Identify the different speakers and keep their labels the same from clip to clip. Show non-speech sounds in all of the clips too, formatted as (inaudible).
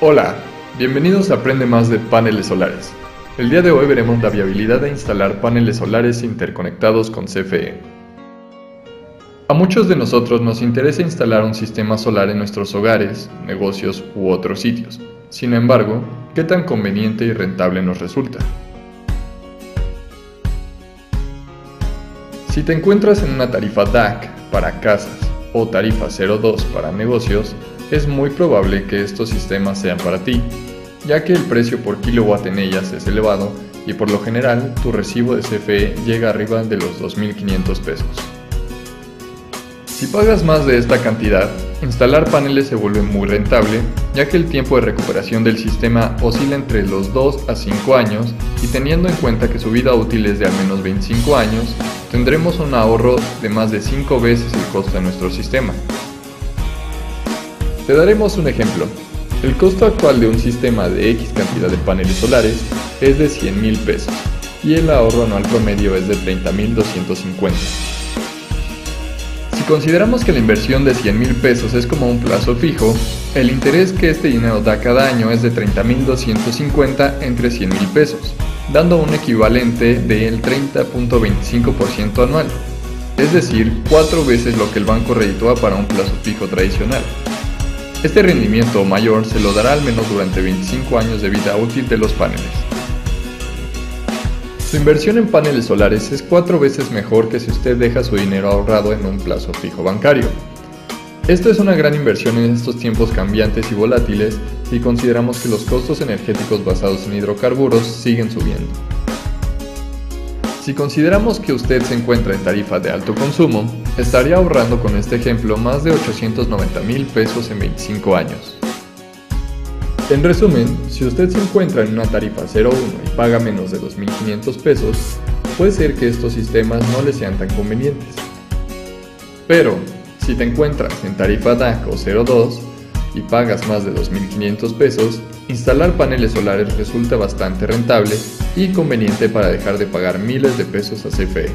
Speaker 1: Hola, bienvenidos a Aprende Más de Paneles Solares. El día de hoy veremos la viabilidad de instalar paneles solares interconectados con CFE. A muchos de nosotros nos interesa instalar un sistema solar en nuestros hogares, negocios u otros sitios. Sin embargo, ¿qué tan conveniente y rentable nos resulta? Si te encuentras en una tarifa DAC para casas o tarifa 02 para negocios, es muy probable que estos sistemas sean para ti, ya que el precio por kilowatt en ellas es elevado y por lo general tu recibo de CFE llega arriba de los 2.500 pesos. Si pagas más de esta cantidad, instalar paneles se vuelve muy rentable, ya que el tiempo de recuperación del sistema oscila entre los 2 a 5 años y teniendo en cuenta que su vida útil es de al menos 25 años, tendremos un ahorro de más de 5 veces el costo de nuestro sistema. Te daremos un ejemplo. El costo actual de un sistema de X cantidad de paneles solares es de 100 mil pesos y el ahorro anual promedio es de 30.250. Si consideramos que la inversión de 100 mil pesos es como un plazo fijo, el interés que este dinero da cada año es de 30.250 entre 100 mil pesos, dando un equivalente del 30.25% anual, es decir, cuatro veces lo que el banco reditúa para un plazo fijo tradicional. Este rendimiento mayor se lo dará al menos durante 25 años de vida útil de los paneles. Su inversión en paneles solares es cuatro veces mejor que si usted deja su dinero ahorrado en un plazo fijo bancario. Esto es una gran inversión en estos tiempos cambiantes y volátiles si consideramos que los costos energéticos basados en hidrocarburos siguen subiendo. Si consideramos que usted se encuentra en tarifa de alto consumo, estaría ahorrando con este ejemplo más de 890 mil pesos en 25 años. En resumen, si usted se encuentra en una tarifa 01 y paga menos de 2.500 pesos, puede ser que estos sistemas no le sean tan convenientes. Pero, si te encuentras en tarifa DAC o 02 y pagas más de 2.500 pesos, instalar paneles solares resulta bastante rentable y conveniente para dejar de pagar miles de pesos a CFE.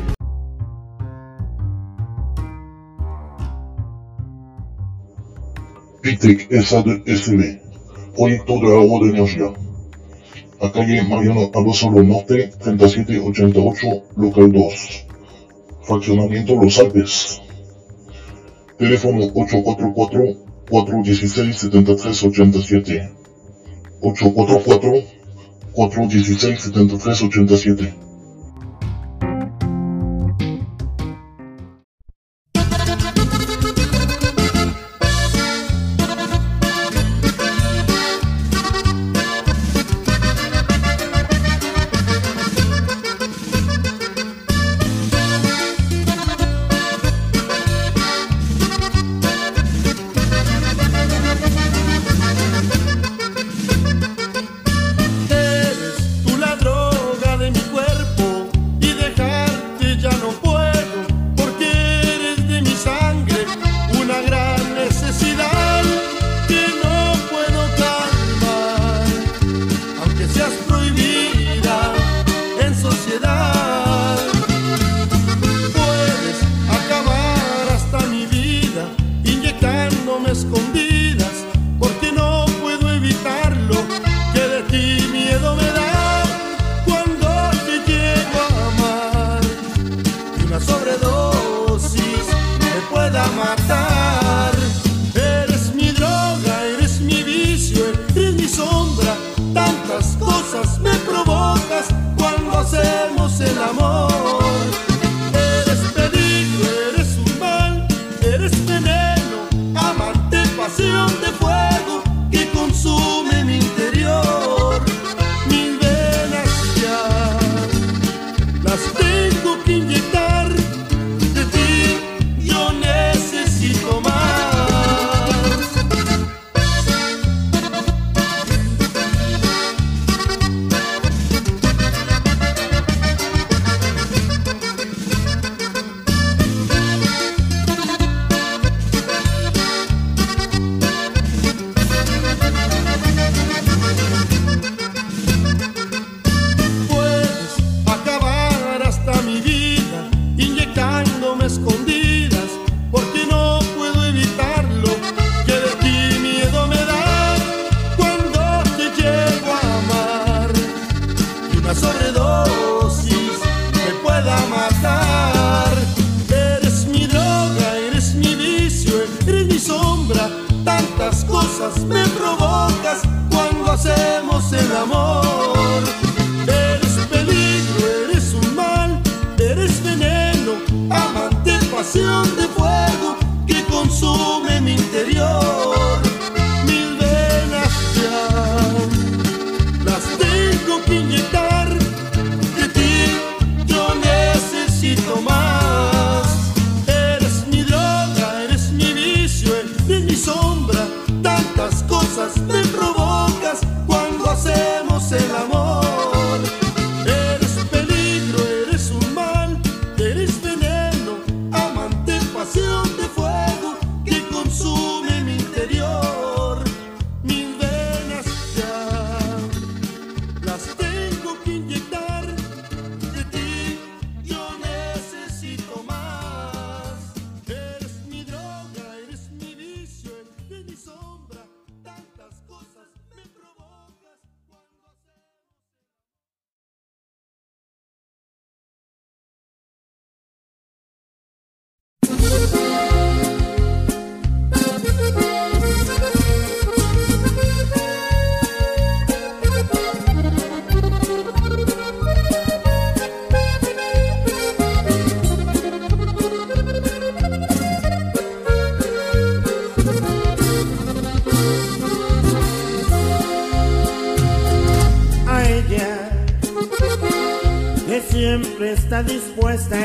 Speaker 2: Pitec SAD-SB, proyecto de agua de energía. A calle Mariano Abasolo Norte, 3788, local 2. Fraccionamiento Los Alpes. Teléfono 844-416-7387. 844 416 7387.
Speaker 3: Está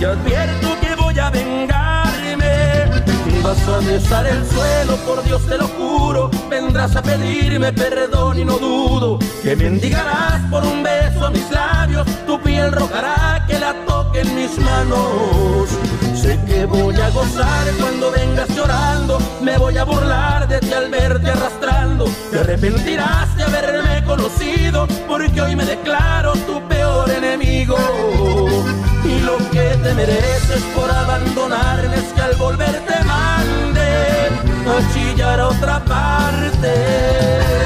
Speaker 4: Yo advierto que voy a vengarme. Vas a besar el suelo, por Dios te lo juro. Vendrás a pedirme perdón y no dudo que mendigarás por un beso mis labios. Tu piel rogará que la toquen mis manos. Sé que voy a gozar cuando vengas llorando, me voy a burlar de ti al verte arrastrando. Te arrepentirás de haberme conocido, porque hoy me declaro tu peor enemigo. Y lo que te mereces por abandonarme es que al volverte mande a chillar a otra parte.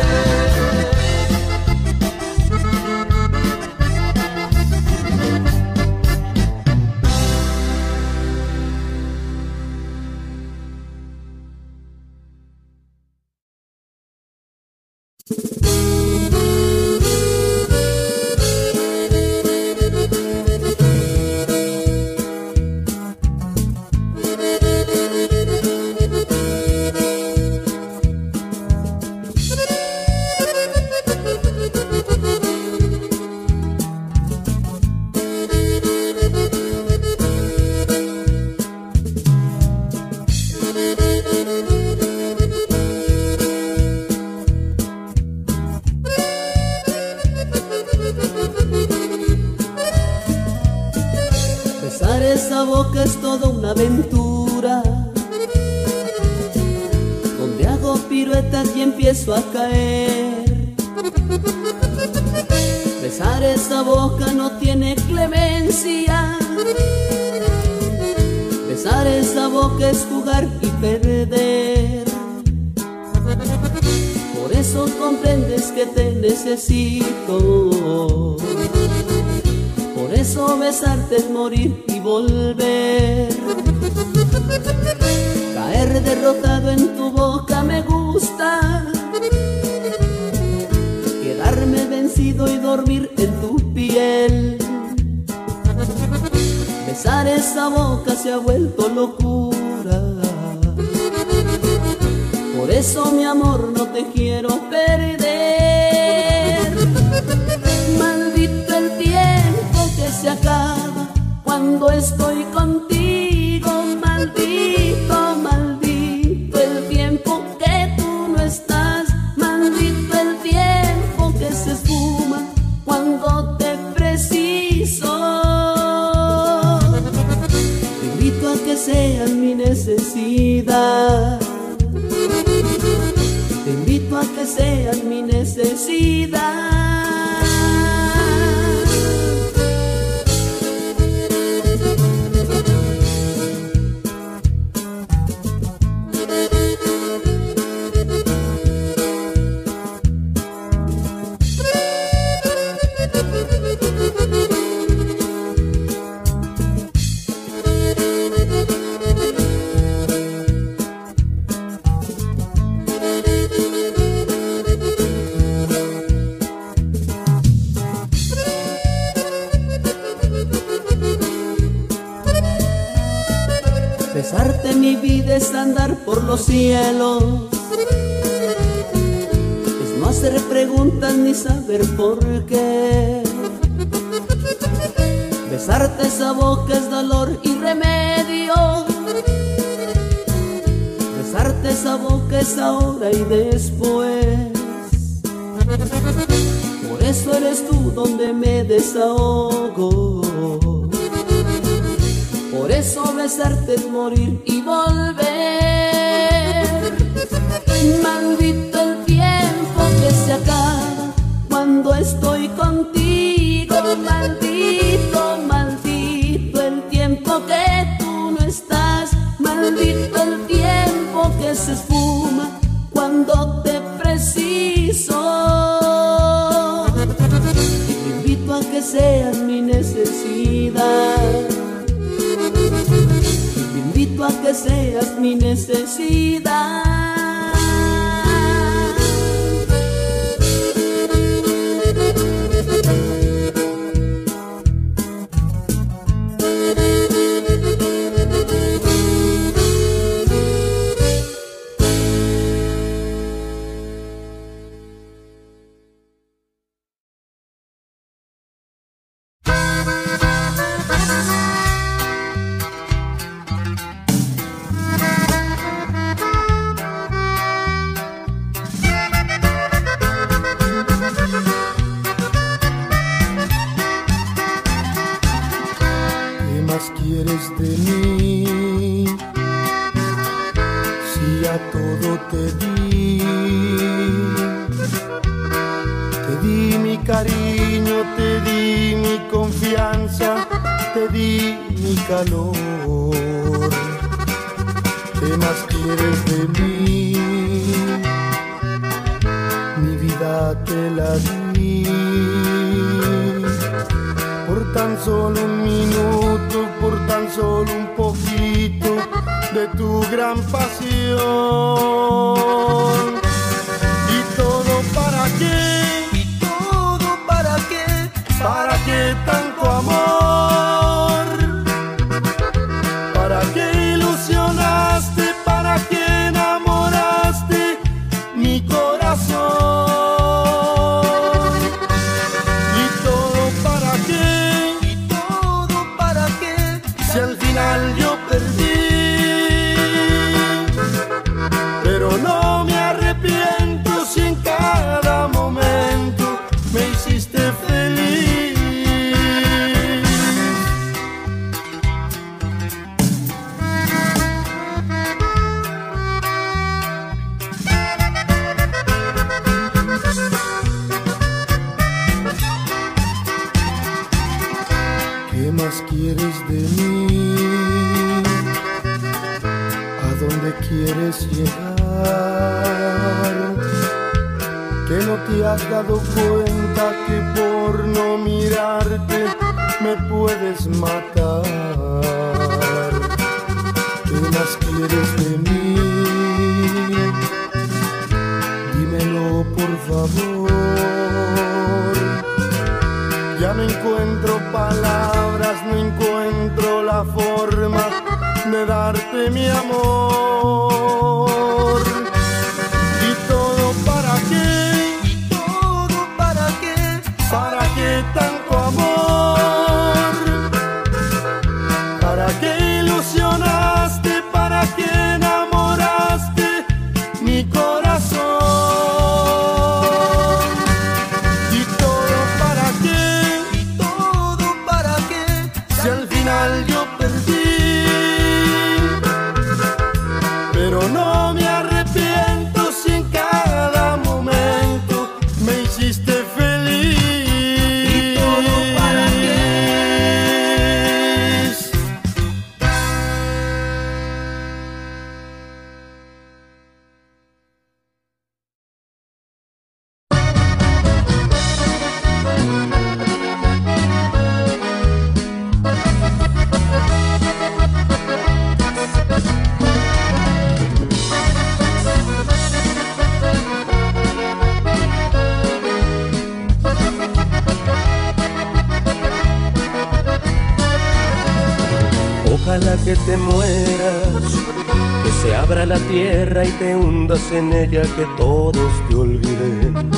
Speaker 5: En
Speaker 6: ella, que todos te olviden.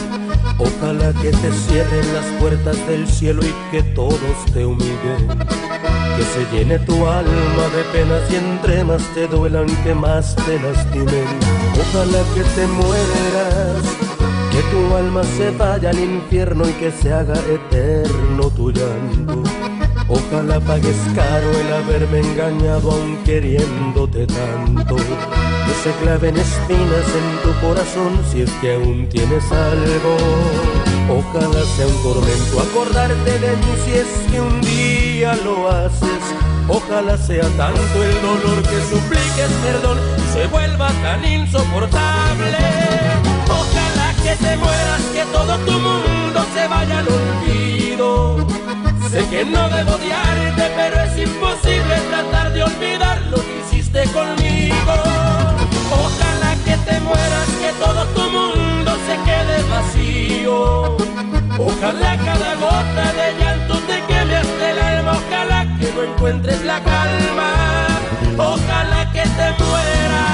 Speaker 6: Ojalá que te cierren las puertas del cielo y que todos te humillen. Que se llene tu alma de penas y entre más te duelan, que más te lastimen. Ojalá que te mueras, que tu alma se vaya al infierno y que se haga eterno tu llanto. Ojalá pagues caro el haberme engañado aun queriéndote tanto. Se claven espinas en tu corazón si es que aún tienes algo. Ojalá sea un tormento acordarte de mí si es que un día lo haces. Ojalá sea tanto el dolor que supliques perdón se vuelva tan insoportable. Ojalá que te mueras, que todo tu mundo se vaya al olvido. Sé que no debo odiarte, pero es imposible tratar de olvidar lo que hiciste conmigo. Te mueras, que todo tu mundo se quede vacío. Ojalá cada gota de llanto te queme hasta el alma. Ojalá que no encuentres la calma. Ojalá que te mueras.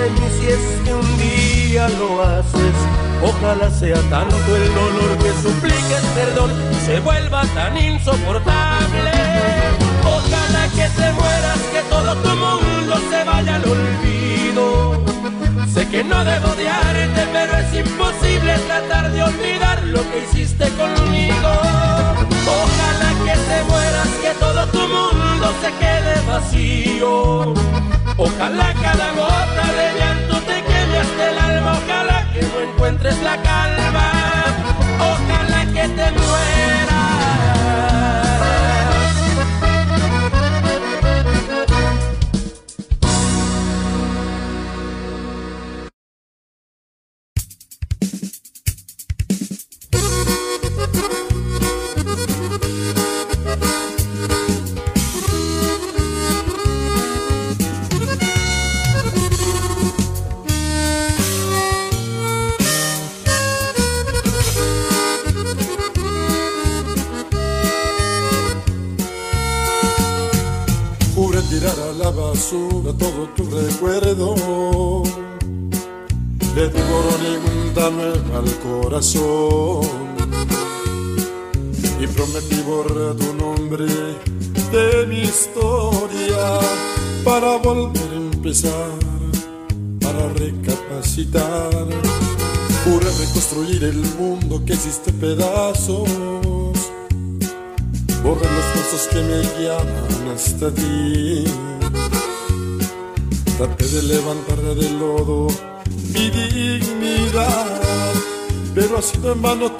Speaker 6: De si es que un día lo haces. Ojalá sea tanto el dolor que supliques perdón y se vuelva tan insoportable. Ojalá que te mueras, que todo tu mundo se vaya al olvido. Sé que no debo odiarte, pero es imposible tratar de olvidar lo que hiciste conmigo. Ojalá que te mueras, que todo tu mundo se quede vacío. Ojalá cada gota de llanto te queme hasta el alma. Ojalá que no encuentres la calma. Ojalá que te mueras.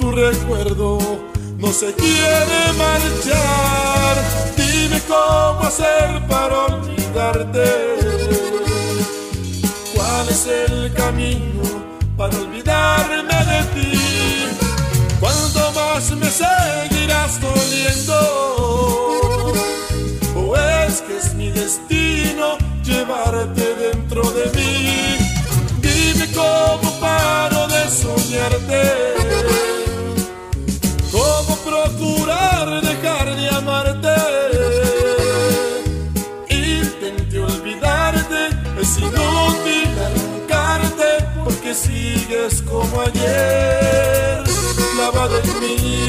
Speaker 7: Tu recuerdo, no se quiere es inútil arrancarte porque sigues como ayer clavado en mí.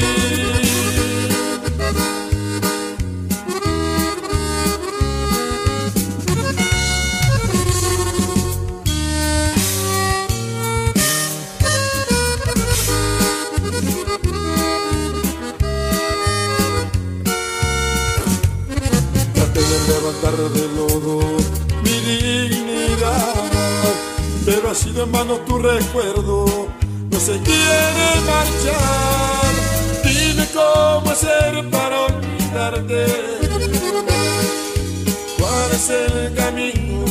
Speaker 7: Traté de levantar sido en vano tu recuerdo, no se quiere marchar. Dime cómo hacer para olvidarte. ¿Cuál es el camino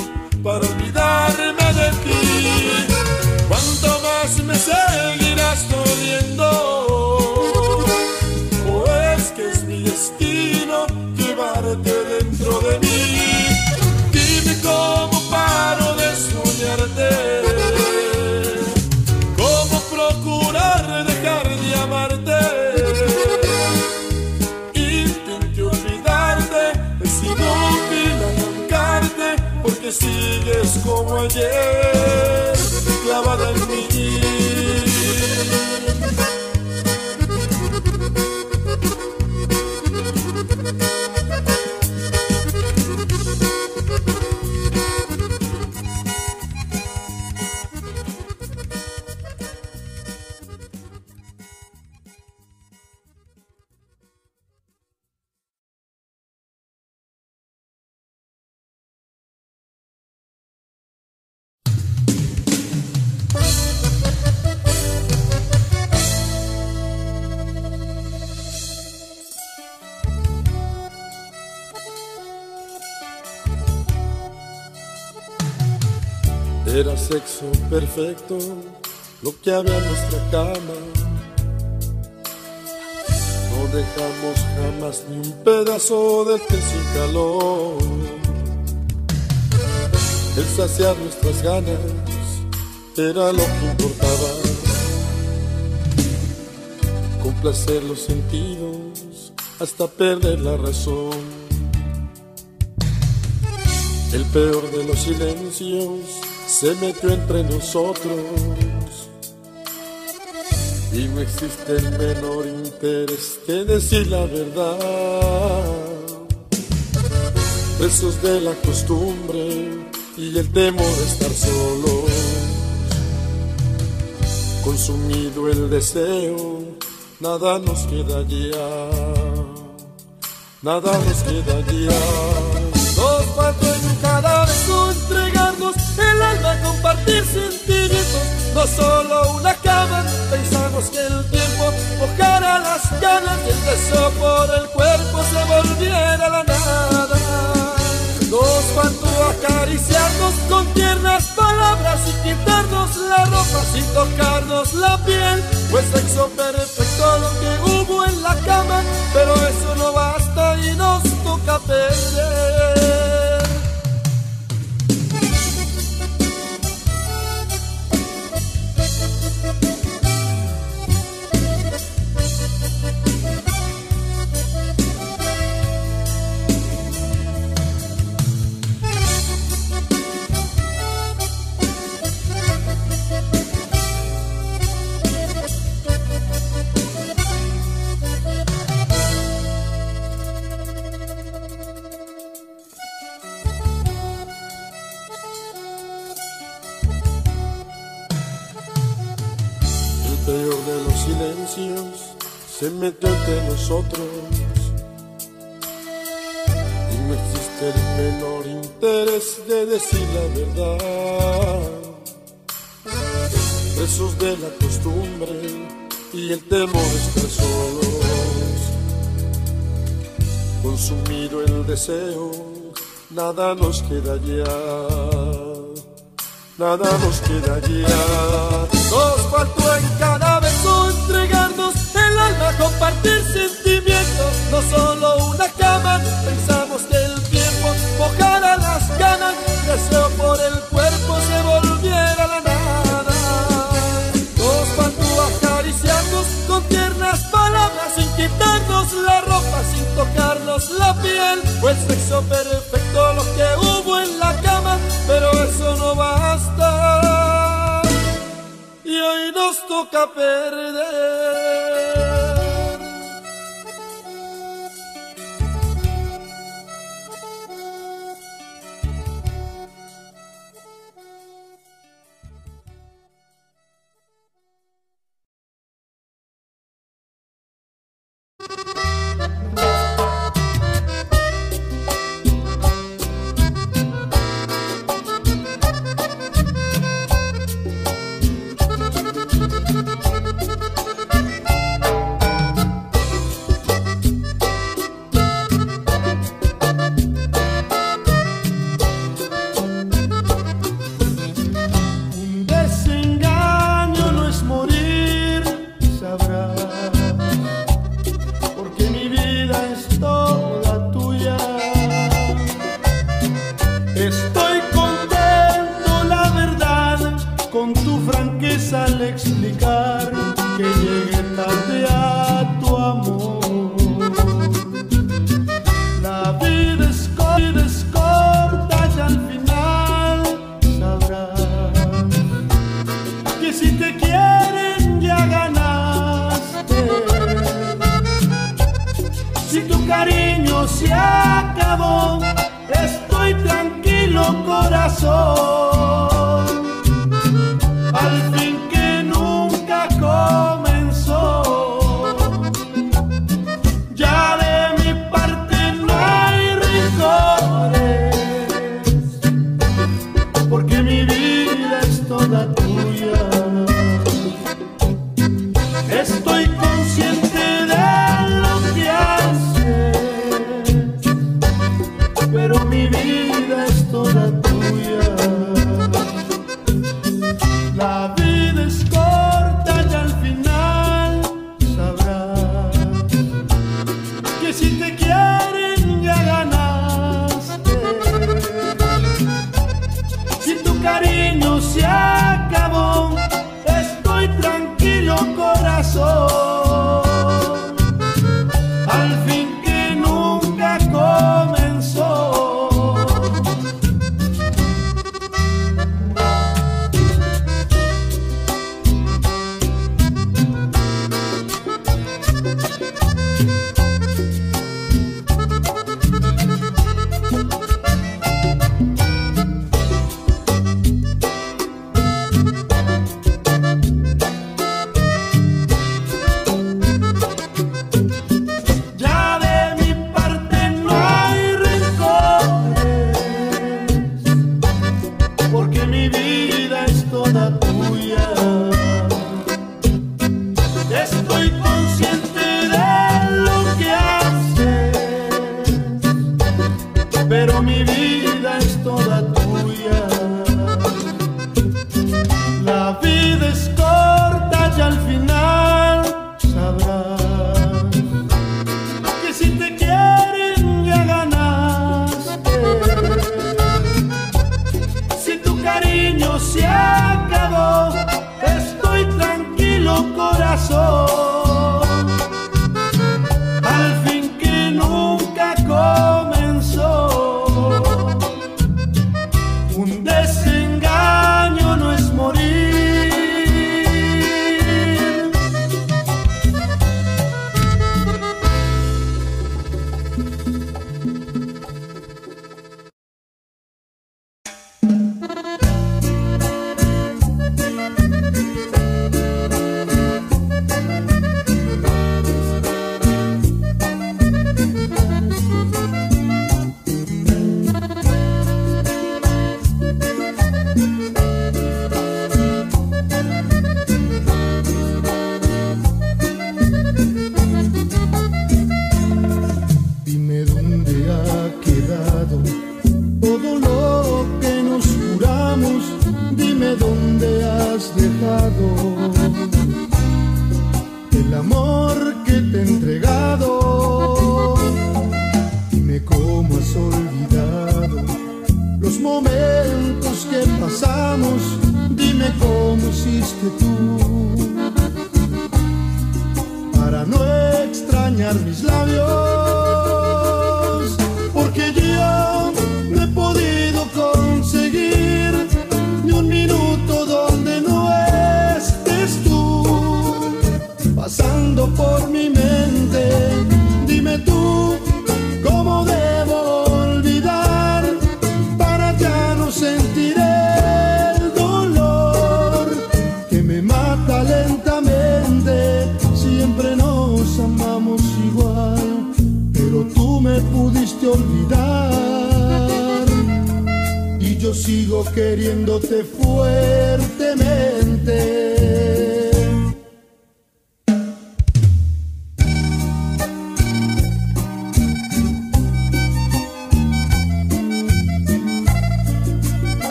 Speaker 7: para olvidarme de ti? ¿Cuánto doliendo. Sigues lo que había en nuestra cama. No dejamos jamás ni un pedazo de té sin calor. El saciar nuestras ganas era lo que importaba. Complacer los sentidos hasta perder la razón. El peor de los silencios se metió entre nosotros y no existe el menor interés que decir la verdad. Presos de la costumbre y el temor de estar solos, consumido el deseo, nada nos queda ya, nada nos queda ya. Compartir sentimientos, no solo una cama. Pensamos que el tiempo mojara las ganas y el deseo por el cuerpo se volviera la nada. Nos faltó acariciarnos con tiernas palabras y quitarnos la ropa sin tocarnos la piel. Pues sexo perfecto lo que hubo en la cama, pero eso no basta y nos toca perder. Se metió entre nosotros y no existe el menor interés de decir la verdad. Presos de la costumbre y el temor de estar solos, consumido el deseo, nada nos queda ya nada nos queda ya. Nos faltó en cada beso entregarnos alma, compartir sentimientos, no solo una cama. Pensamos que el tiempo mojara las ganas, deseo por el cuerpo se volviera la nada. Nos faltó acariciarnos con tiernas palabras, sin quitarnos la ropa, sin tocarnos la piel. Fue el sexo perfecto lo que hubo en la cama, pero eso no basta. Y hoy nos toca perder.
Speaker 8: quieren ya ganaste. Si tu cariño se acabó, estoy tranquilo corazón.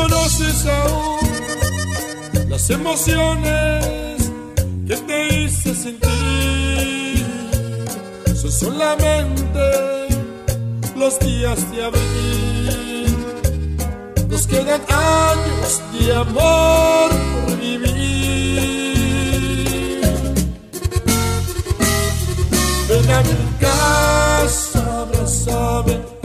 Speaker 8: conoces aún las emociones que te
Speaker 9: hice sentir. Son solamente los días de abril. Nos
Speaker 3: quedan años de
Speaker 6: amor por vivir. Ven a mi casa, abrázame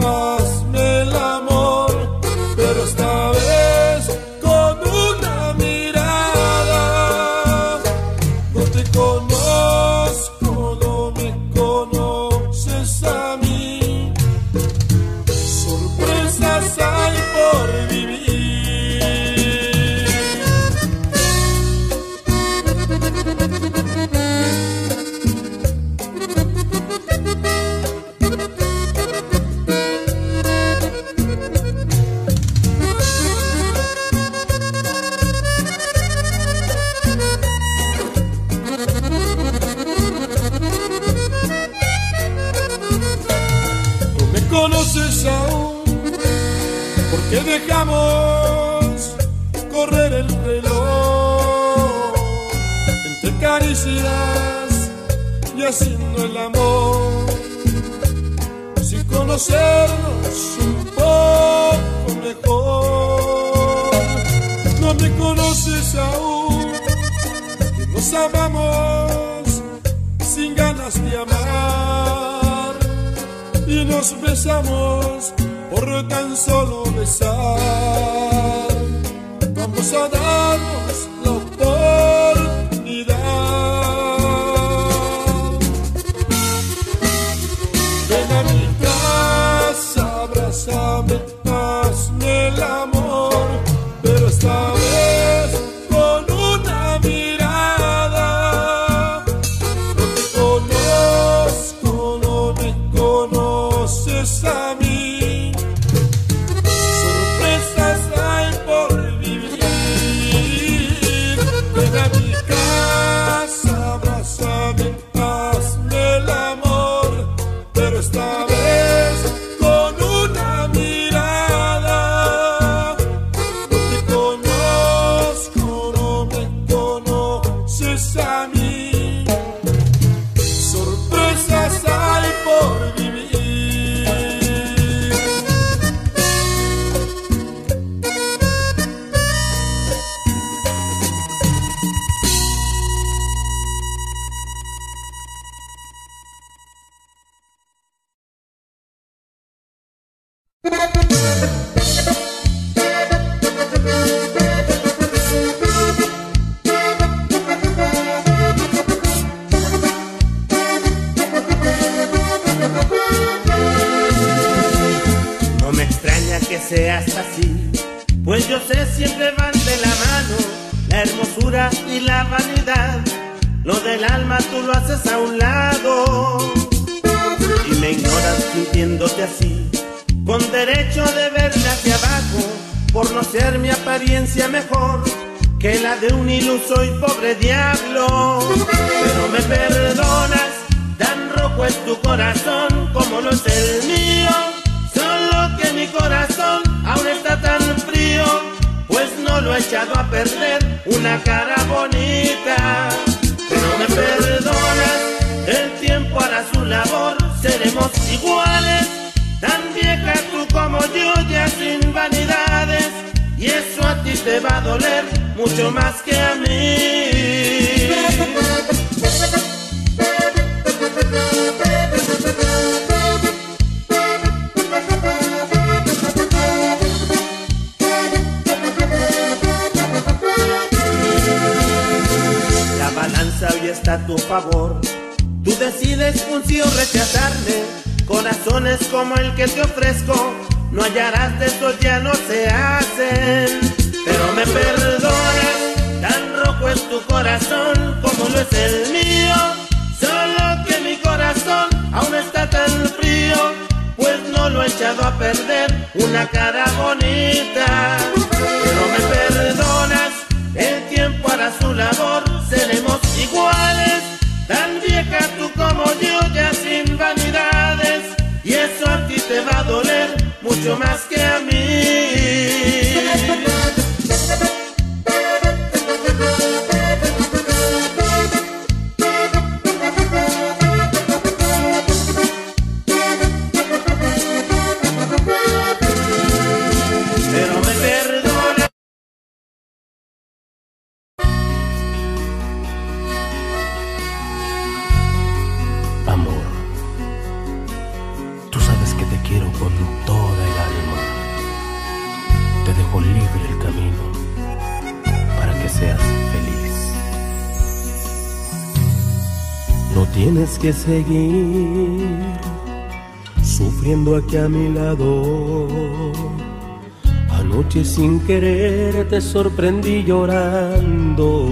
Speaker 6: sorprendí llorando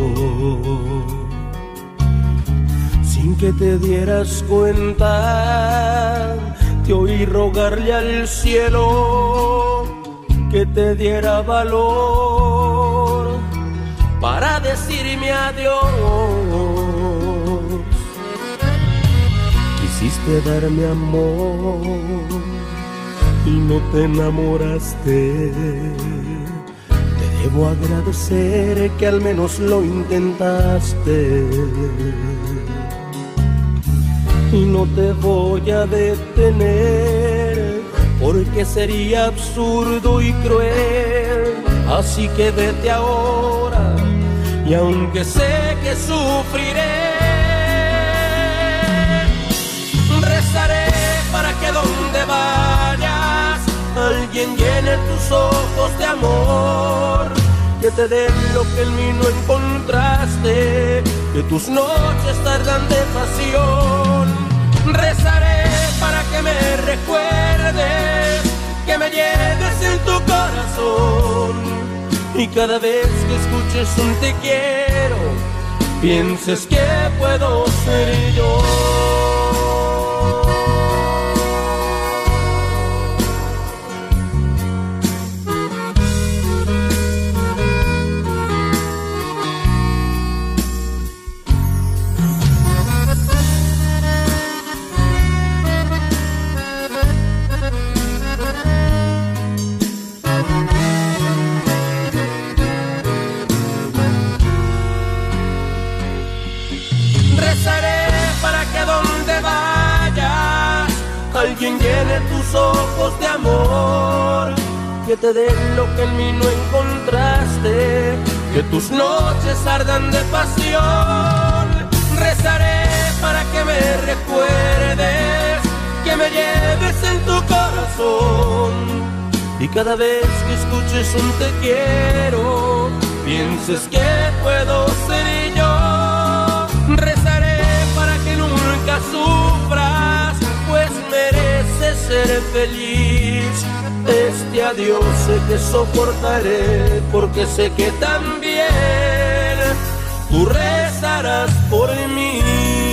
Speaker 6: sin que te dieras cuenta, te oí rogarle al cielo que te diera valor para decirme adiós. Quisiste darme amor y no te enamoraste. Debo agradecer que al menos lo intentaste y no te voy a detener porque sería absurdo y cruel. Así que vete ahora y aunque sé que sufriré, rezaré para que donde vayas alguien llene tus ojos de amor. Que te den lo que en mí no encontraste, que tus noches tardan de pasión. Rezaré para que me recuerdes, que me lleves en tu corazón. Y cada vez que escuches un te quiero, pienses que puedo ser yo. Llene tus ojos de amor, que te den lo que en mí no encontraste, que tus noches ardan de pasión. Rezaré para que me recuerdes, que me lleves en tu corazón. Y cada vez que escuches un te quiero, pienses que puedo ser ser feliz. Este adiós sé que soportaré, porque sé que también tú rezarás por
Speaker 8: mí.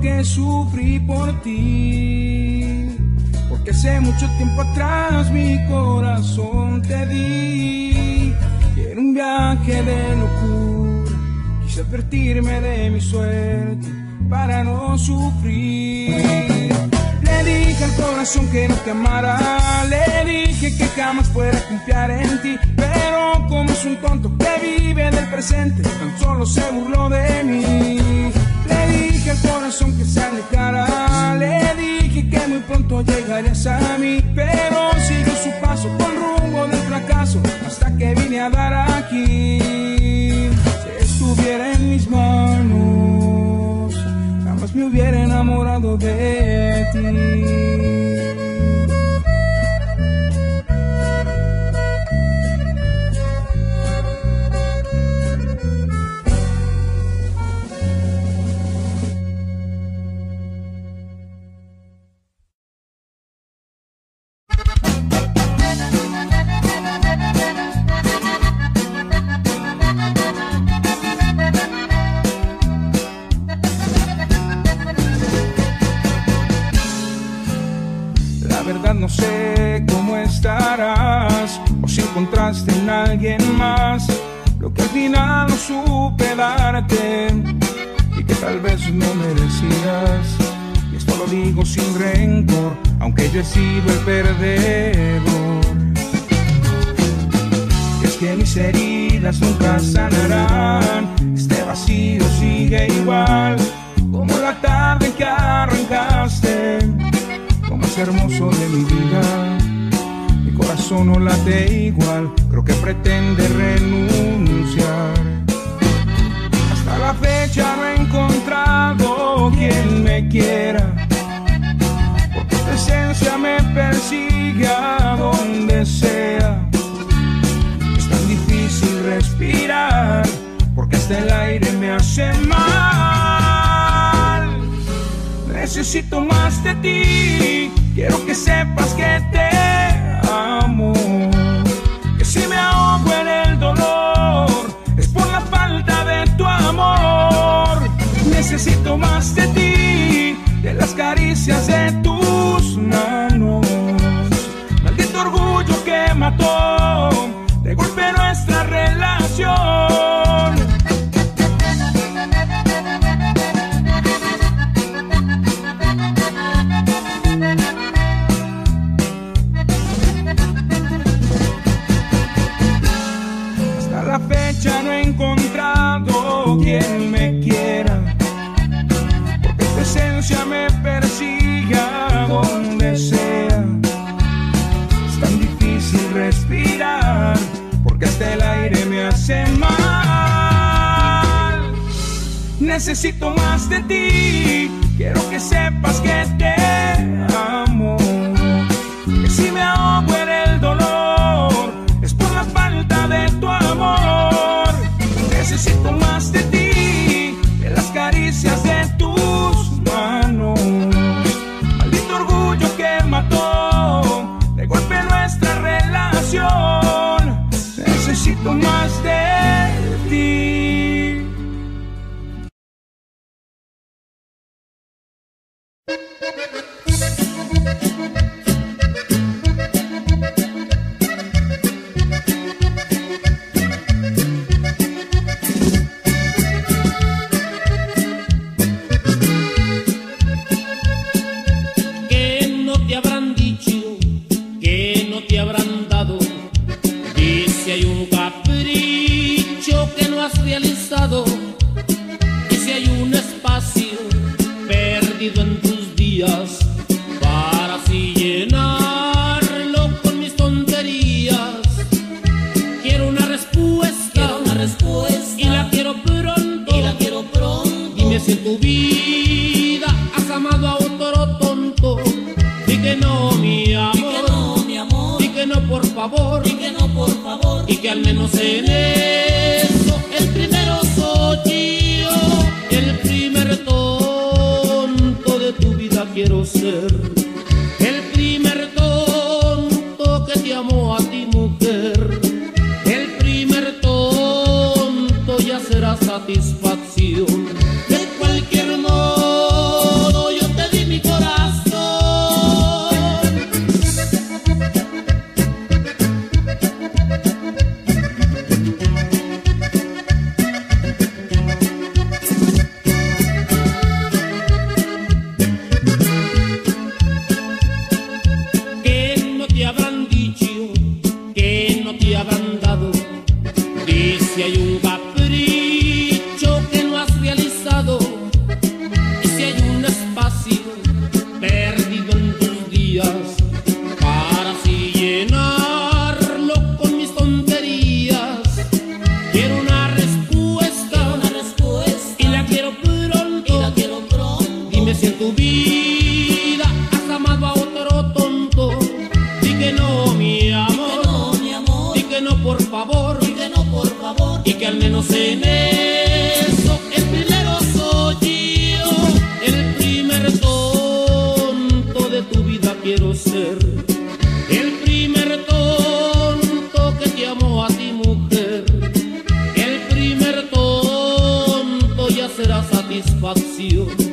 Speaker 8: que sufrí por ti, porque hace mucho tiempo atrás mi corazón te di. Y en un viaje de locura quise advertirme de mi suerte para no sufrir. Le
Speaker 10: dije al corazón que no te amara, le dije que jamás fuera a confiar en ti, pero como es un tonto que vive del presente, tan solo se burló de mí dije al corazón que se alejara, le dije que muy pronto llegarías a mí, pero siguió su paso con rumbo del fracaso hasta que vine a dar aquí. Si estuviera en mis manos, jamás me hubiera enamorado de ti. he sido el perdedor. Es que mis heridas nunca sanarán, este vacío sigue igual, como la tarde que arrancaste, como más hermoso de mi vida. Mi corazón no late igual, creo que pretende renunciar necesito más de ti. Quiero que sepas que te amo. Que si me ahogo en el dolor, es por la falta de tu amor. Necesito más de ti.
Speaker 6: vazio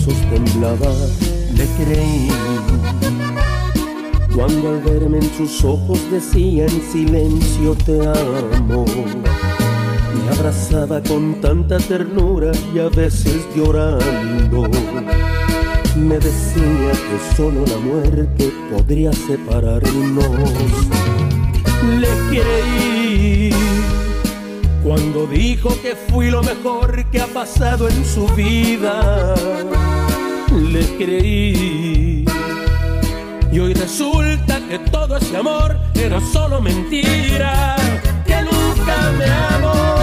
Speaker 6: brazos temblaba. Le creí cuando al verme en sus ojos decía en silencio te amo. Me abrazaba con tanta ternura y a veces llorando. Me decía que solo la muerte podría separarnos. Le creí cuando dijo que fui lo mejor que ha pasado en su vida. Le creí. Y hoy resulta que todo ese amor era solo mentira, que nunca me amó,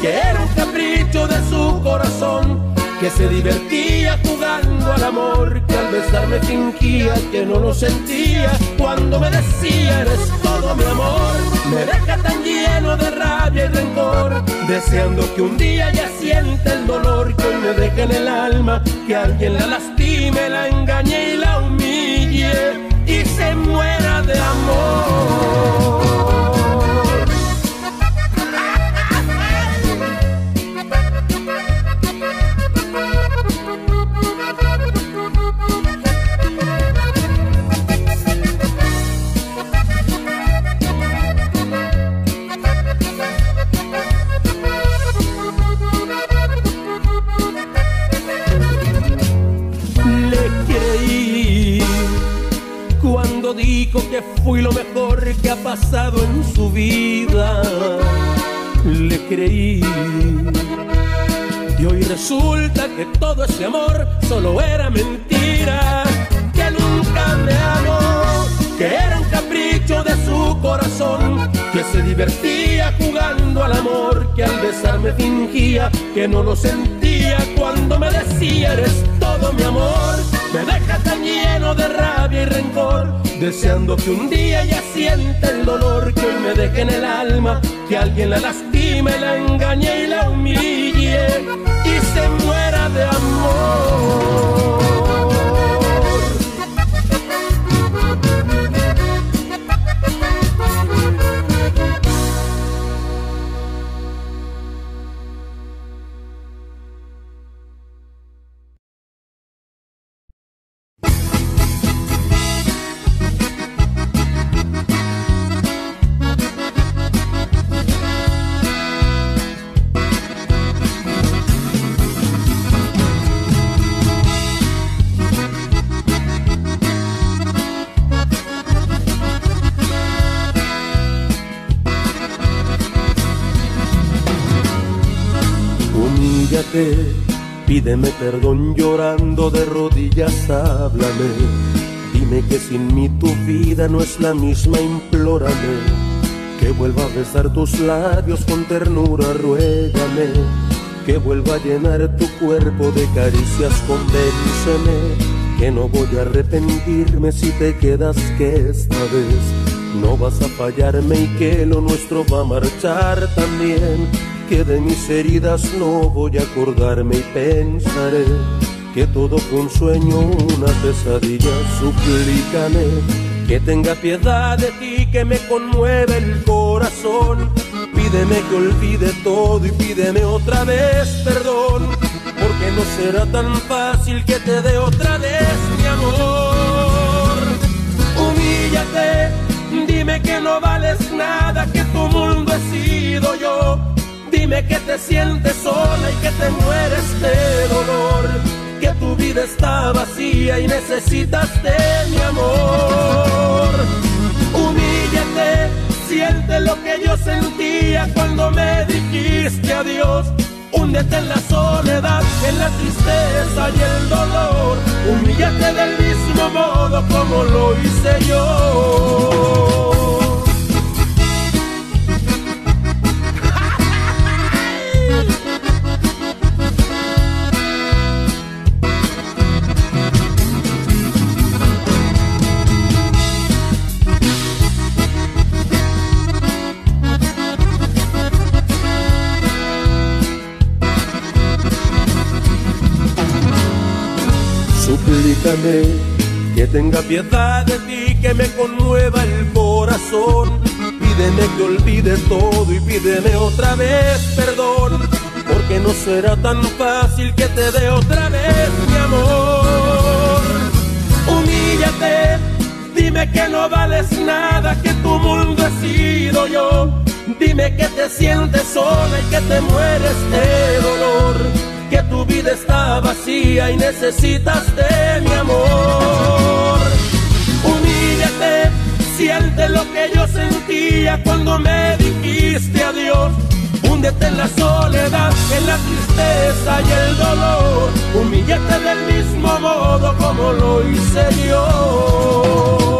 Speaker 6: que era un capricho de su corazón, que se divertía jugando al amor, que al besarme fingía que no lo sentía, cuando me decía eres todo mi amor, me deja tan lleno de rabia y rencor, deseando que un día ya sienta el dolor que hoy me deja en el alma, que alguien la lastime, la engañe y la humille y se muera de amor. Que todo ese amor solo era mentira, que nunca me amó, que era un capricho de su corazón, que se divertía jugando al amor, que al besarme fingía que no lo sentía cuando me decía eres todo mi amor, me deja tan lleno de rabia y rencor, deseando que un día ya sienta el dolor que hoy me deje en el alma, que alguien la lastime, la engañe y la humille y se muera de amor. Pídeme perdón llorando de rodillas, háblame. Dime que sin mí tu vida no es la misma, implórame. Que vuelva a besar tus labios con ternura, ruégame. Que vuelva a llenar tu cuerpo de caricias, convénceme. Que no voy a arrepentirme si te quedas que esta vez no vas a fallarme y que lo nuestro va a marchar también que de mis heridas no voy a acordarme y pensaré que todo fue un sueño, una pesadilla, suplícame que tenga piedad de ti, que me conmueve el corazón. Pídeme que olvide todo y pídeme otra vez perdón, porque no será tan fácil que te dé otra vez mi amor. Humíllate, dime que no vales nada, que tu mundo he sido yo. Que te sientes sola y que te mueres de dolor, que tu vida está vacía y necesitas de mi amor. Humíllate, siente lo que yo sentía cuando me dijiste adiós. Húndete en la soledad, en la tristeza y el dolor. Humíllate del mismo modo como lo hice yo.
Speaker 8: Que tenga piedad de ti, que me conmueva el corazón. Pídeme que olvide todo y pídeme otra vez perdón, porque no será tan fácil que te dé otra vez mi amor. Humíllate, dime que no vales nada, que tu mundo he sido yo. Dime que te sientes sola y que te mueres de dolor tu vida está vacía y necesitas de mi amor. Humíllate, siente lo que yo sentía cuando me dijiste adiós. Húndete en la soledad, en la tristeza y el dolor. Humíllate del mismo modo como lo hice yo.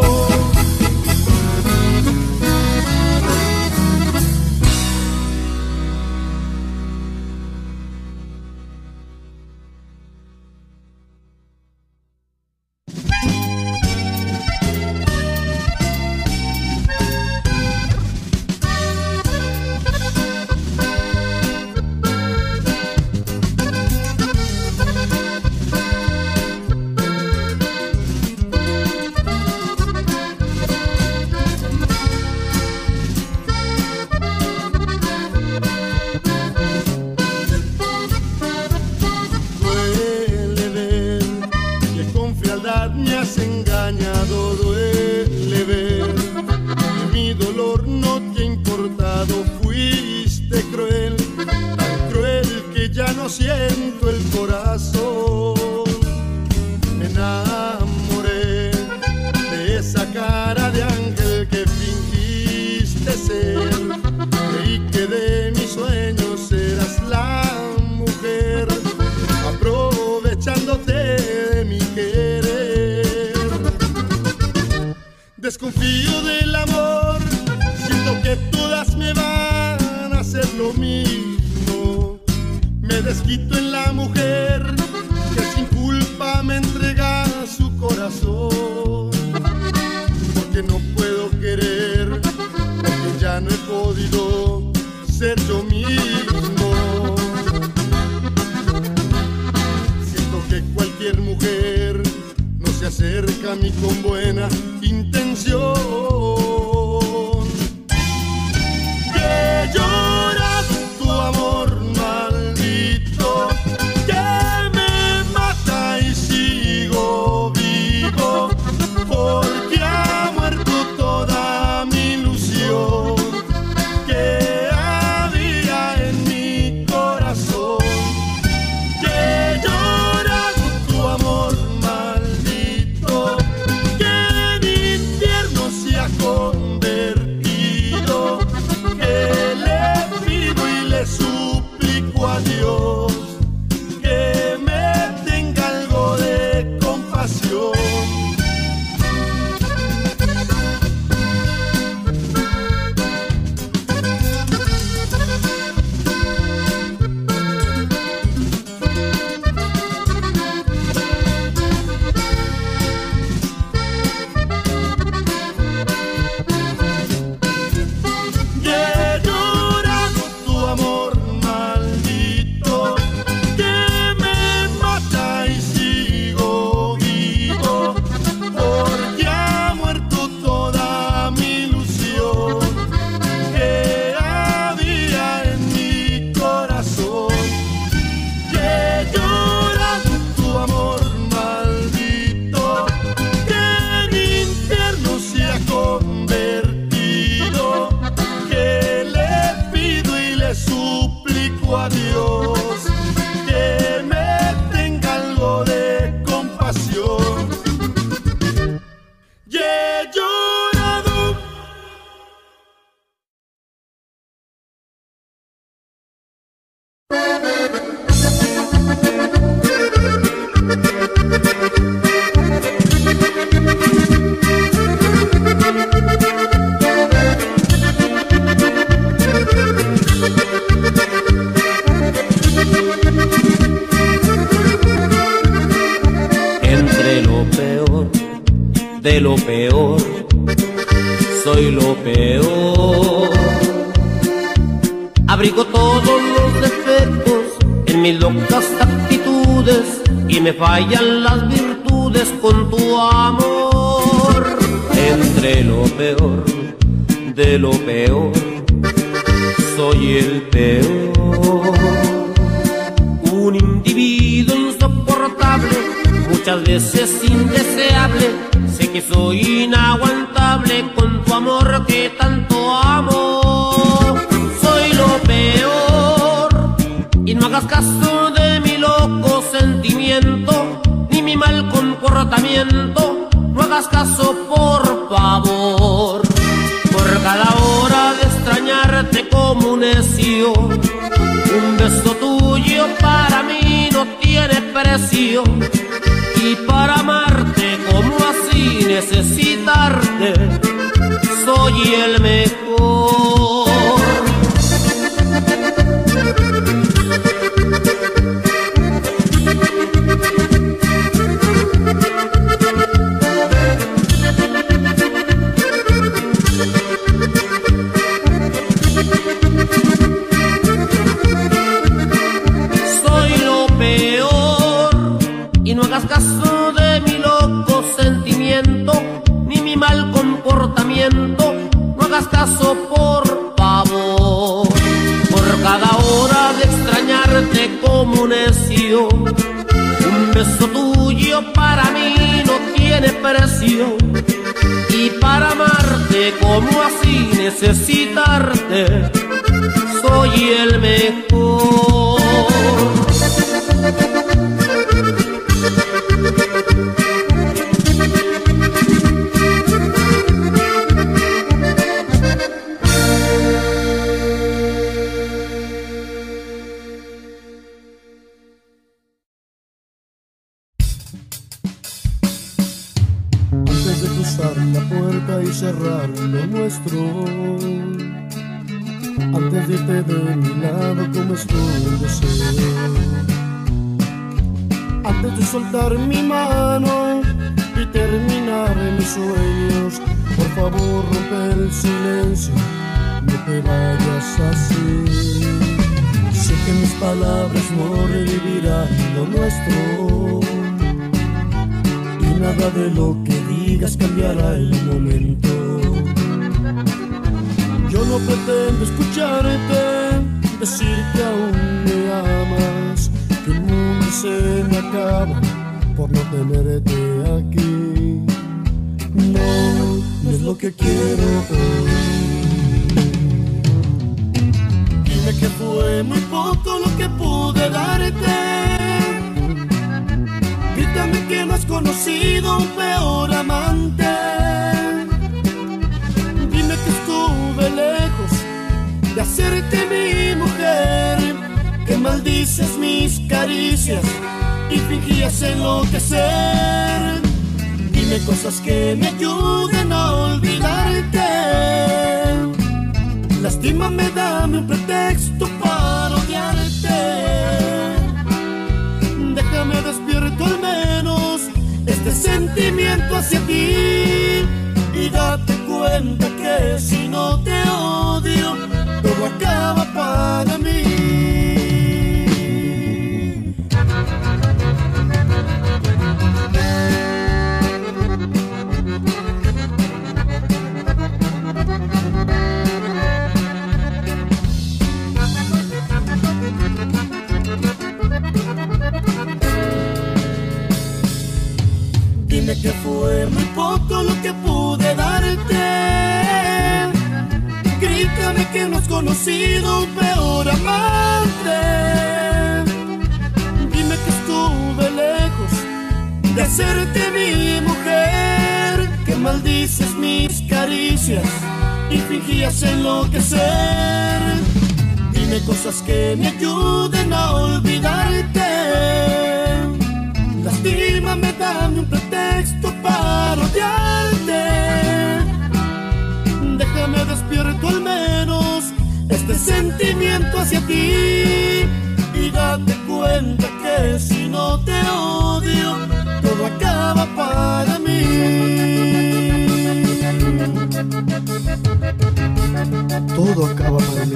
Speaker 8: Todo acaba para mí.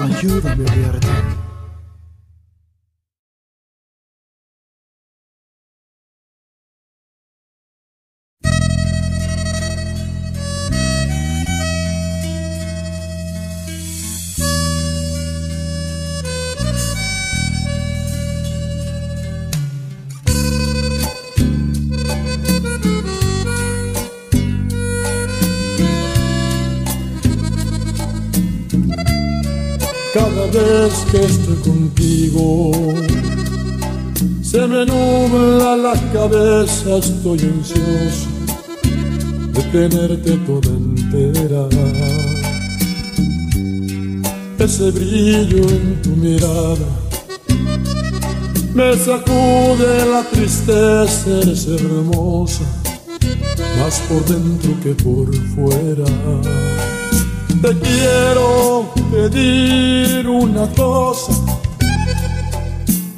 Speaker 8: Ayúdame a odiarte.
Speaker 7: Cabeza, estoy ansioso de tenerte toda entera. Ese brillo en tu mirada me sacude la tristeza, eres hermosa, más por dentro que por fuera. Te quiero pedir una cosa,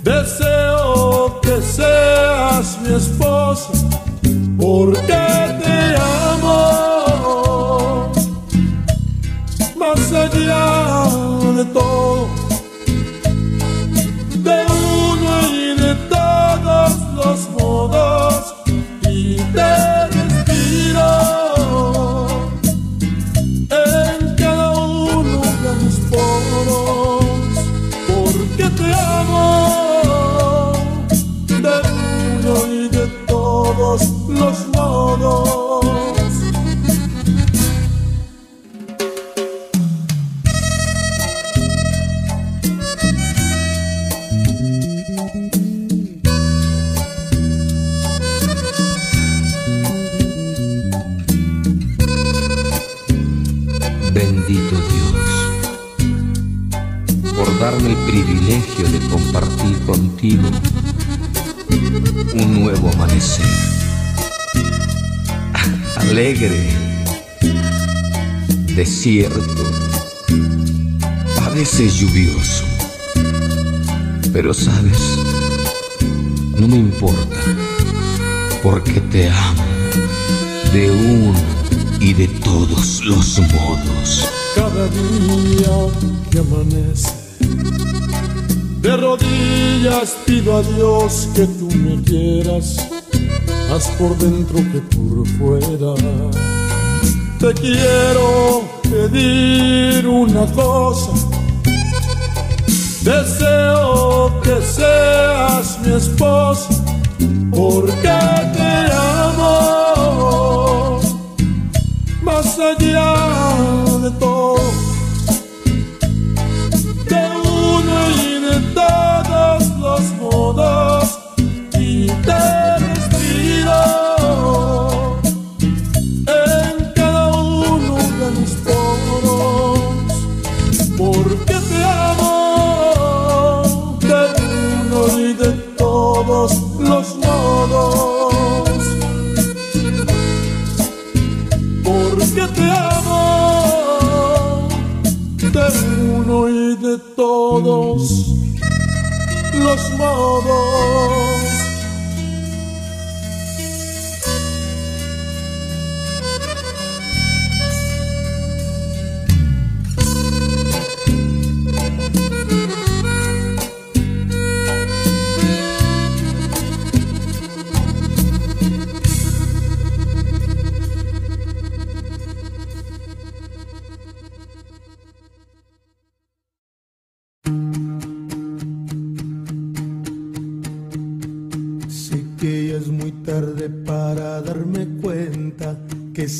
Speaker 7: deseo que seas mi esposa, porque te amo. Más allá de todo,
Speaker 11: contigo un nuevo amanecer. (laughs) Alegre, desierto, a veces lluvioso, pero sabes, no me importa, porque te amo de uno y de todos los modos.
Speaker 7: cada día que amanece. Rodillas pido a Dios que tú me quieras, más por dentro que por fuera. Te quiero pedir una cosa, deseo que seas mi esposa, porque te amo más allá de todo,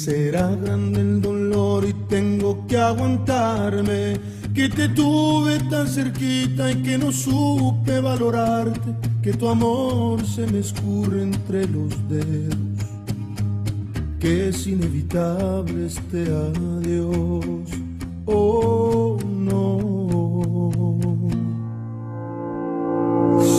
Speaker 8: será grande el dolor y tengo que aguantarme. Que te tuve tan cerquita y que no supe valorarte. Que tu amor se me escurre entre los dedos. Que es inevitable este adiós. Oh, no.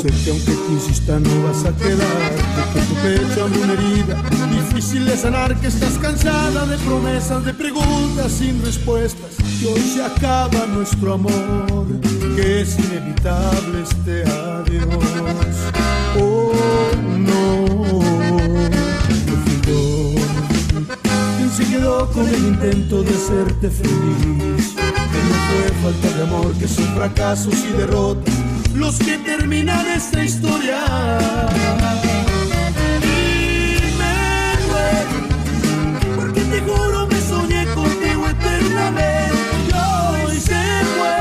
Speaker 8: Sé que aunque te insista no vas a quedarte Que tu pecho una herida Difícil de sanar Que estás cansada de promesas De preguntas sin respuestas. Que hoy se acaba nuestro amor Que es inevitable este adiós. Oh no No fui yo Quien se quedó con el intento de hacerte feliz Que no fue falta de amor Que son fracasos y derrotas los que terminan esta historia. Y me duele, porque te juro me soñé contigo eternamente. Y hoy se fue,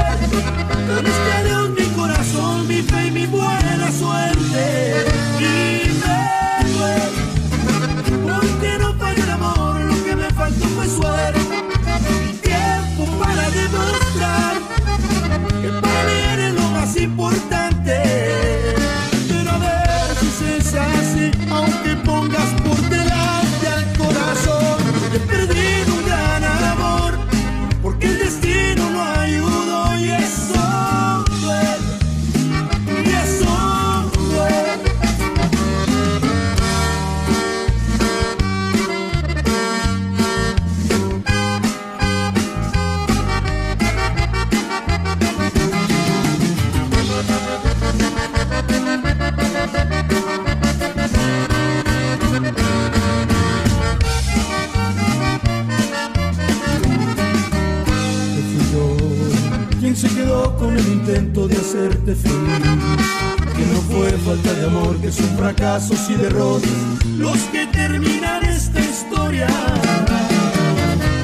Speaker 8: con este adiós mi corazón, mi fe y mi buena suerte. Y me duele, porque no falló el amor, lo que me faltó fue suerte. Se quedó con el intento de hacerte feliz? Que no fue falta de amor, que son fracasos y derrotas los que terminan esta historia.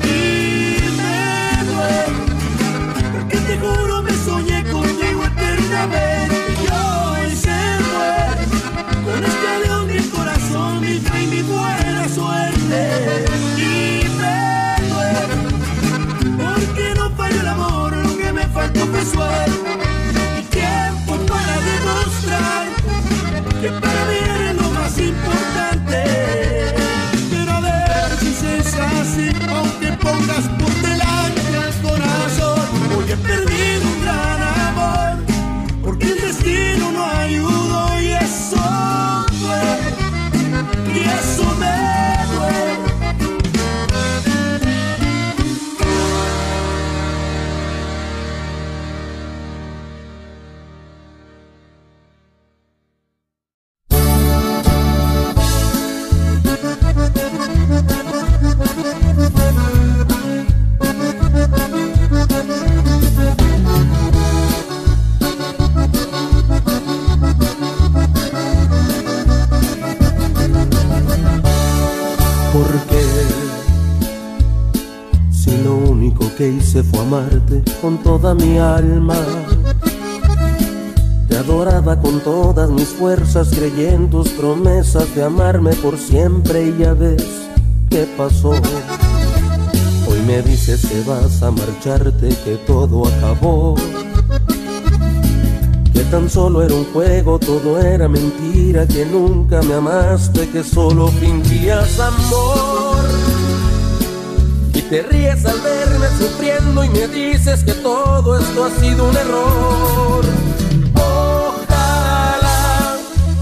Speaker 8: Y me porque te juro me soñé contigo eternamente. Faltó
Speaker 6: con toda mi alma. Te adoraba con todas mis fuerzas, creí en tus promesas de amarme por siempre y ya ves qué pasó. Hoy me dices que vas a marcharte, que todo acabó. Que tan solo era un juego, todo era mentira, que nunca me amaste, que solo fingías amor. Te ríes al verme sufriendo y me dices que todo esto ha sido un error. Ojalá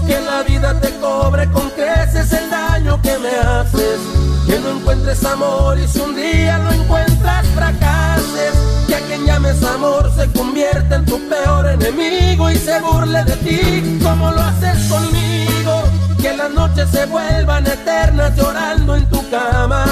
Speaker 6: que la vida te cobre con creces el daño que me haces. Que no encuentres amor y si un día lo encuentras fracases. Que a quien llames amor se convierta en tu peor enemigo y se burle de ti como lo haces conmigo. Que las noches se vuelvan eternas llorando en tu cama.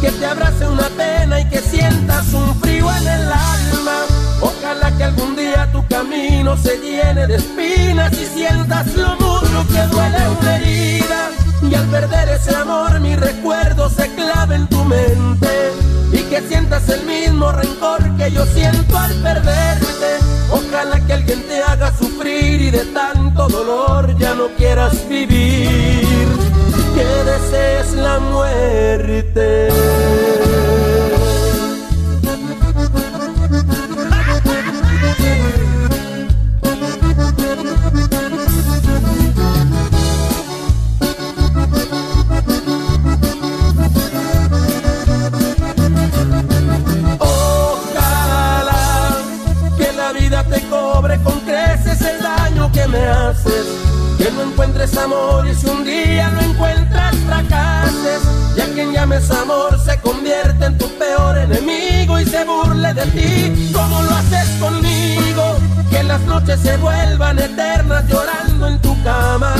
Speaker 6: Que te abrace una pena y que sientas un frío en el alma. Ojalá que algún día tu camino se llene de espinas y sientas lo mucho que duele una herida. Y al perder ese amor mi recuerdo se clave en tu mente y que sientas el mismo rencor que yo siento al perderte. Ojalá que alguien te haga sufrir y de tanto dolor ya no quieras vivir, que desees la muerte. Amor y si un día lo encuentras fracases. Y a quien llames amor se convierte en tu peor enemigo y se burle de ti como lo haces conmigo. Que las noches se vuelvan eternas llorando en tu cama.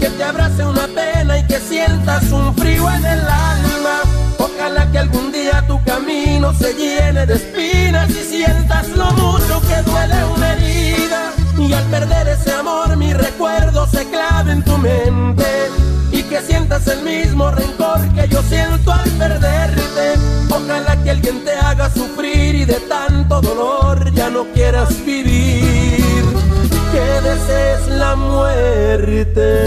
Speaker 6: Que te abrace una pena y que sientas un frío en el alma. Ojalá que algún día tu camino se llene de espinas y sientas lo mucho que duele una herida. Y al perder ese amor mi recuerdo se clave en tu mente. Y que sientas el mismo rencor que yo siento al perderte. Ojalá que alguien te haga sufrir y de tanto dolor ya no quieras vivir. Que desees la muerte.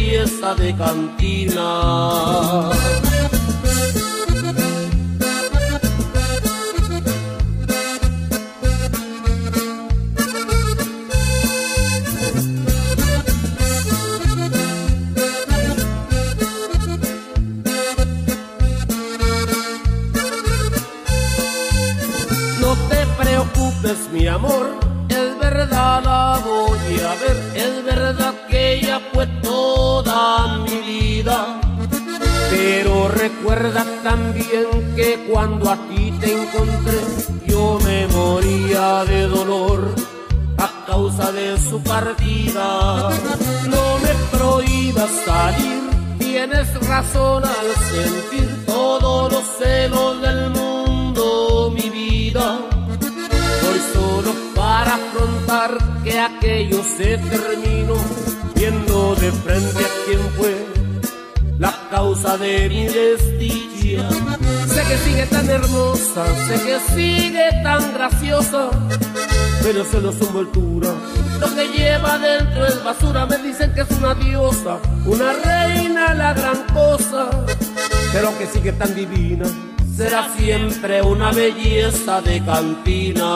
Speaker 8: fiesta de cantina. yo me moría de dolor a causa de su partida. No me prohíbas salir, tienes razón al sentir todos los celos del mundo, mi vida. Voy solo para afrontar que aquello se terminó, viendo de frente a quien fue causa de mi desdicha. Sé que sigue tan hermosa, sé que sigue tan graciosa, pero solo su envoltura. Lo que lleva dentro es basura, me dicen que es una diosa, una reina, la gran cosa, pero que sigue tan divina. Será siempre una belleza de cantina.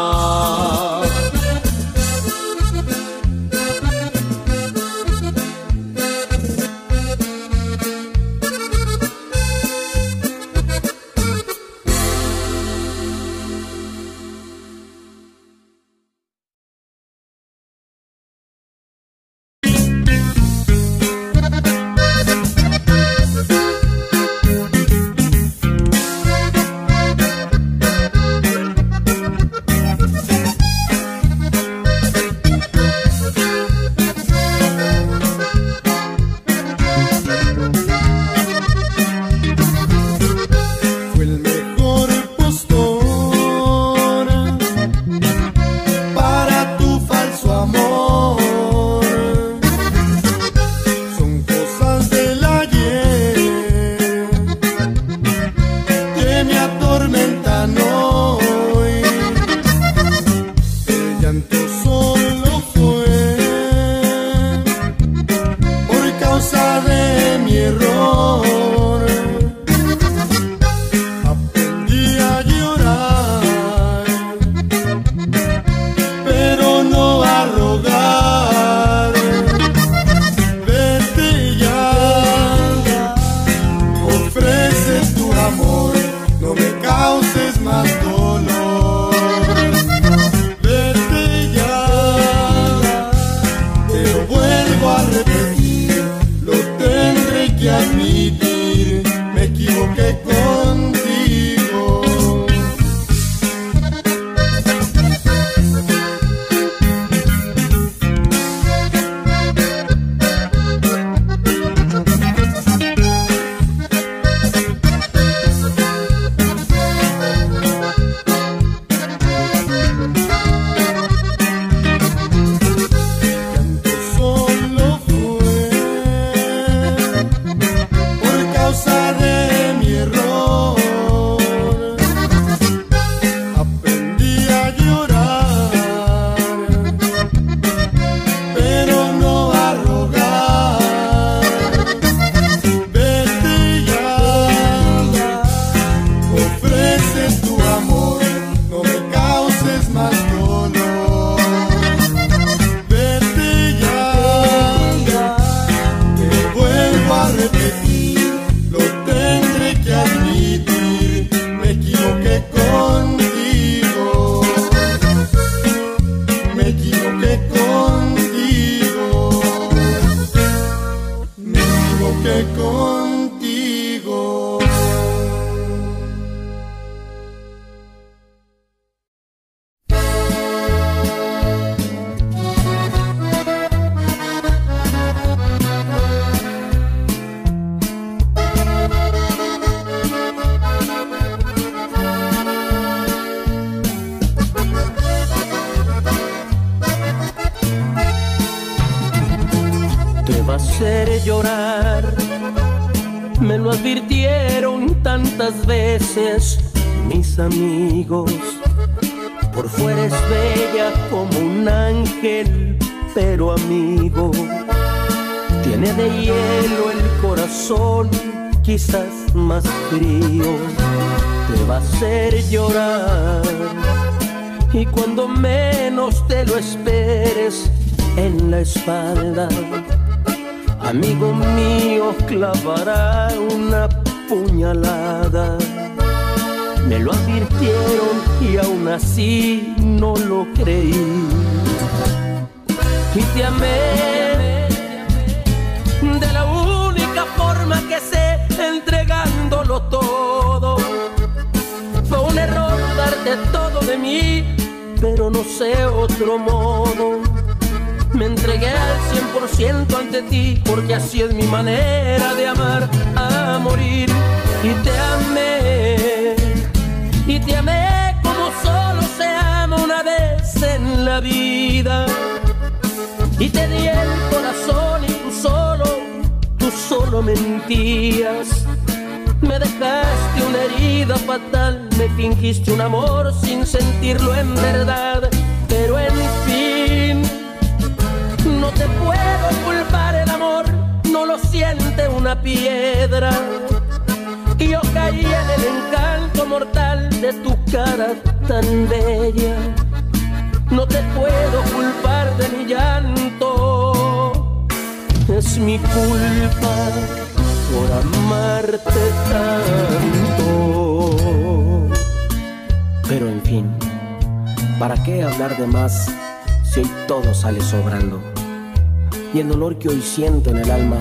Speaker 12: Que hoy
Speaker 6: siento en el alma,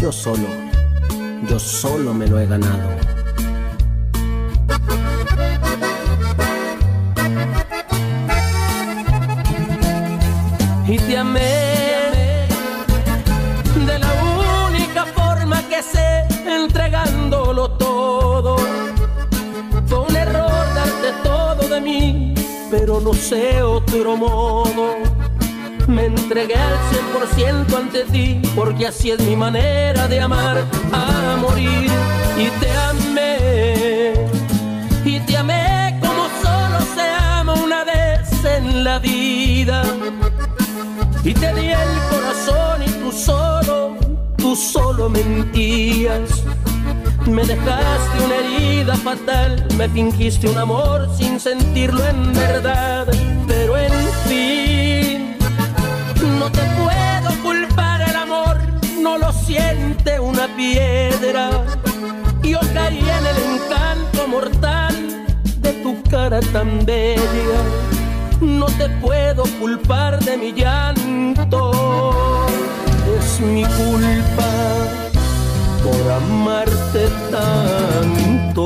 Speaker 6: yo solo, yo solo me lo he ganado. y te amé de la única forma que sé, entregándolo todo. Fue un error darte todo de mí, pero no sé otro modo. Me entregué al 100% ante ti, porque así es mi manera de amar a morir. Y te amé, y te amé como solo se ama una vez en la vida y te di el corazón y tú solo, tú solo mentías. Me dejaste una herida fatal, me fingiste un amor sin sentirlo en verdad. Siente una piedra. Yo caí en el encanto mortal de tu cara tan bella no te puedo culpar de mi llanto. Es mi culpa por amarte tanto.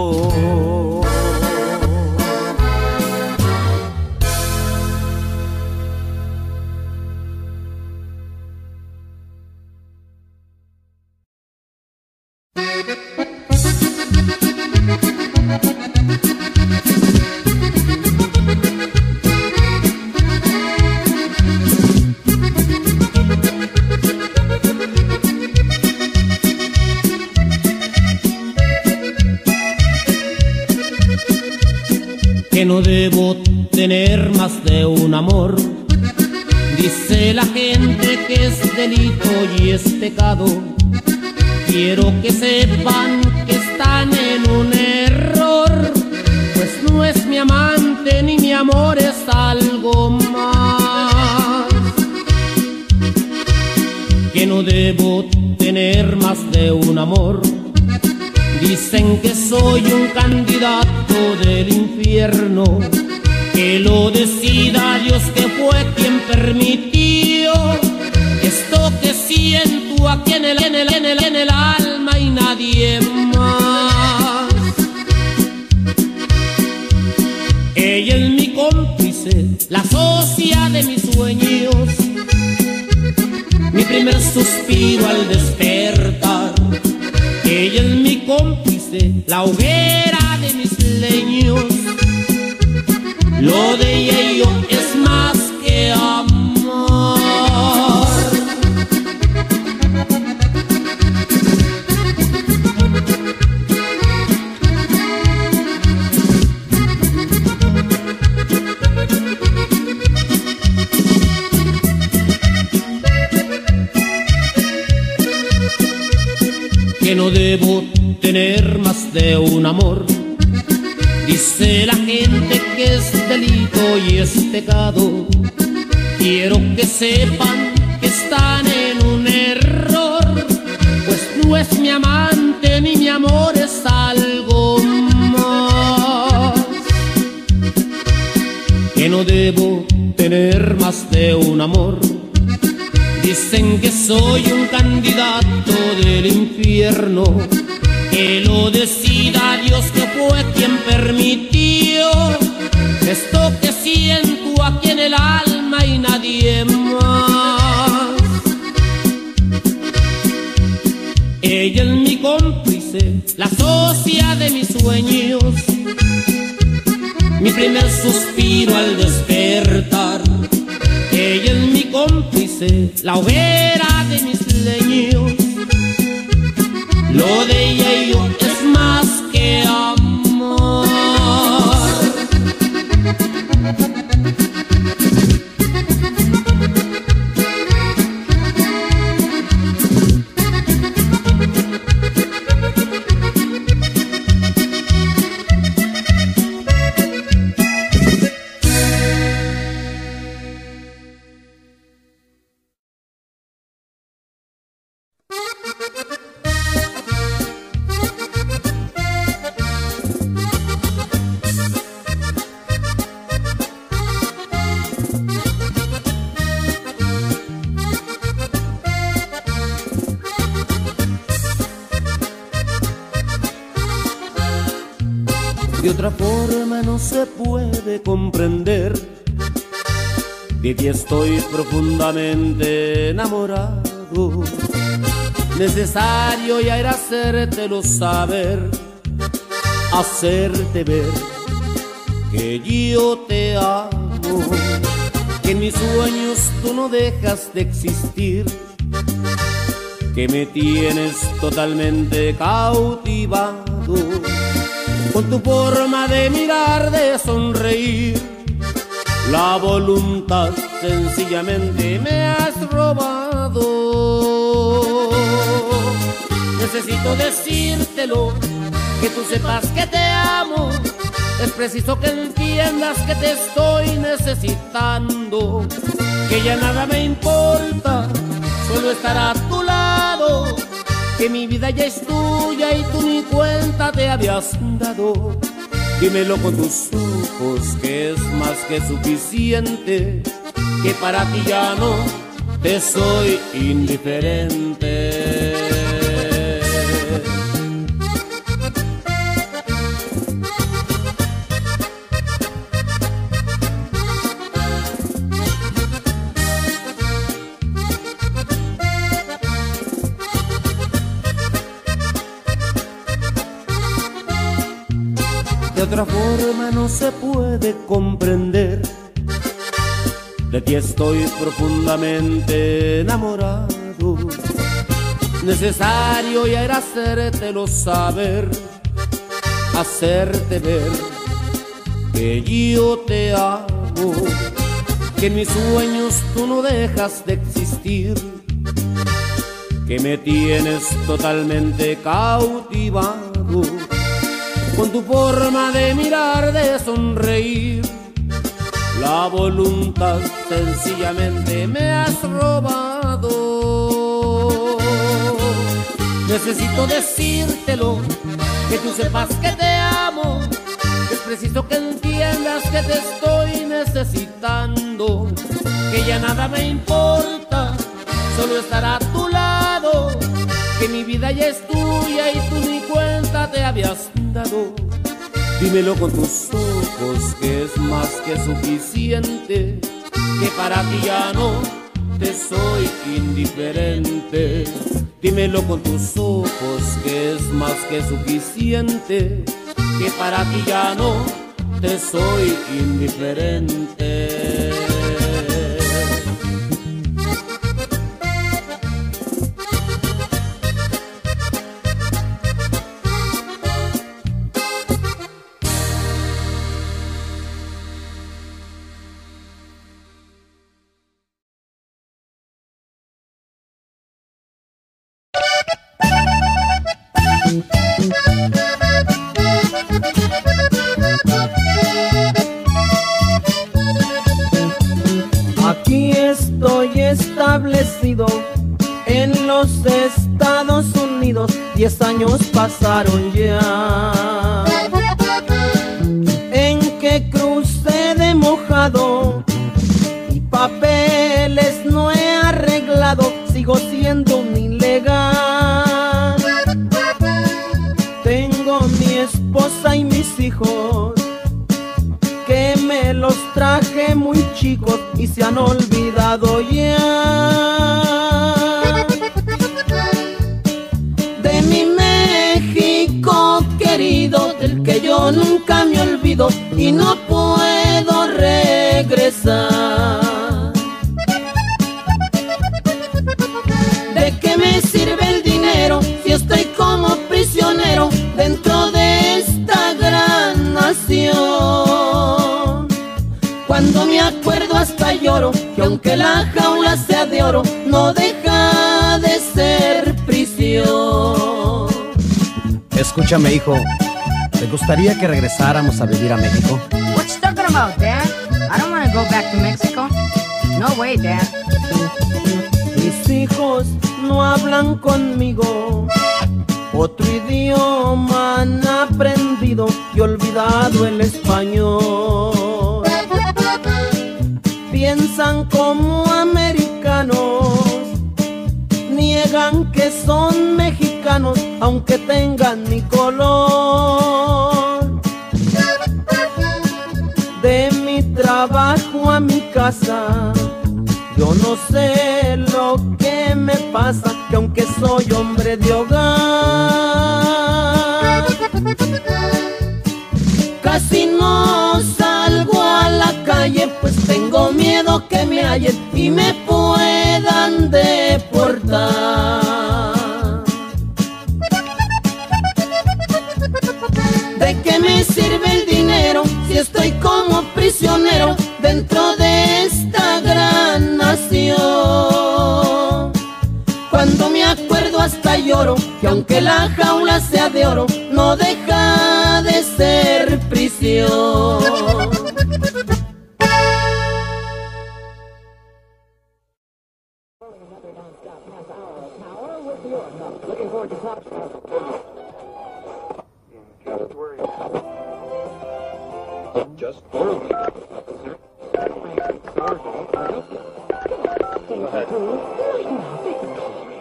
Speaker 13: No debo tener más de un amor. Dice la gente que es delito y es pecado. Quiero que sepan que están en un error, pues no es mi amante ni mi amor es algo más. Que no debo tener más de un amor. Dicen que soy un candidato del infierno, que lo decida Dios que fue quien permitió esto que siento aquí en el, en el, en el, en el alma y nadie más. Ella es mi cómplice, la socia de mis sueños, mi primer suspiro al despertar. Ella es la hoguera de mis leños. Lo de yo es
Speaker 6: Dice la gente que es delito y es pecado. Quiero que sepan que están en un error, pues no es mi amante ni mi amor es algo más. Que no debo tener más de un amor. Dicen que soy un candidato del infierno, que lo decida Dios que fue quien permitió esto que siento aquí en el alma y nadie más. Ella es mi cómplice, la socia de mis sueños, mi primer suspiro al despertar. Ella es mi cómplice, la hoguera hacerte ver que yo te amo, que en mis sueños tú no dejas de existir, que me tienes totalmente cautivado con tu forma de mirar, de sonreír. La voluntad sencillamente me has Necesito decírtelo, que tú sepas que te amo. Es preciso que entiendas que te estoy necesitando. Que ya nada me importa, solo estar a tu lado que mi vida ya es tuya y tú ni cuenta te habías dado. Dímelo con tus ojos que es más que suficiente, que para ti ya no te soy indiferente. De otra forma no se puede comprender. De ti estoy profundamente enamorado. Necesario ya era hacértelo saber, hacerte ver que yo te amo, que en mis sueños tú no dejas de existir, que me tienes totalmente cautivado con tu forma de mirar, de sonreír. La voluntad sencillamente me has robado. Necesito decírtelo, que tú sepas que te amo. Es preciso que entiendas que te estoy necesitando. Que ya nada me importa, solo estar a tu lado. Que mi vida ya es tuya y tú ni cuenta habías dado. Dímelo con tus ojos que es más que suficiente, que para ti ya no te soy indiferente. Dímelo con tus ojos que es más que suficiente, que para ti ya no te soy indiferente.
Speaker 4: en los Estados Unidos, diez años pasaron ya. En que crucé de mojado y papeles no he arreglado, sigo siendo un ilegal. Tengo mi esposa y mis hijos que me los traje muy chicos y se han olvidado ya. Aunque la jaula sea de oro, no deja de ser prisión.
Speaker 14: Escúchame, hijo. ¿Te gustaría que regresáramos a vivir a México?
Speaker 15: What you talking about, Dad? I don't want to go back to Mexico. No way, Dad.
Speaker 4: Mis hijos no hablan conmigo. Otro idioma han aprendido y olvidado el español. Piensan como americanos, niegan que son mexicanos aunque tengan mi color. De mi trabajo a mi casa, yo no sé lo que me pasa, que aunque soy hombre de hogar, casi no aunque la jaula sea de oro, no deja de ser prisión.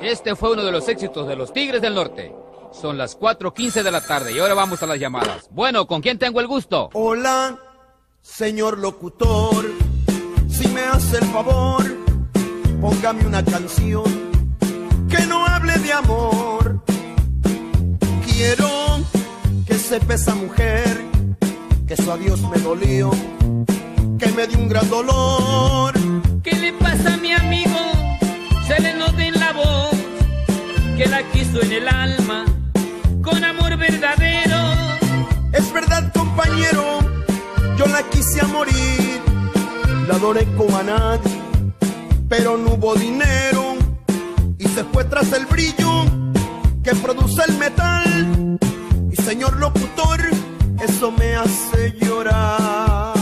Speaker 16: Este fue uno de los éxitos de los Tigres del Norte. Son las 4.15 de la tarde y ahora vamos a las llamadas. Bueno, ¿con quién tengo el gusto?
Speaker 17: Hola, señor locutor, si me hace el favor, póngame una canción que no hable de amor. Quiero que sepa esa mujer que su adiós me dolió, que me dio un gran dolor.
Speaker 13: ¿Qué le pasa a mi amigo? Se le nota en la voz que la quiso en el alma con amor verdadero.
Speaker 17: Es verdad, compañero, yo la quise a morir, la adoré como a nadie, pero no hubo dinero y se fue tras el brillo que produce el metal. Y señor locutor, eso me hace llorar.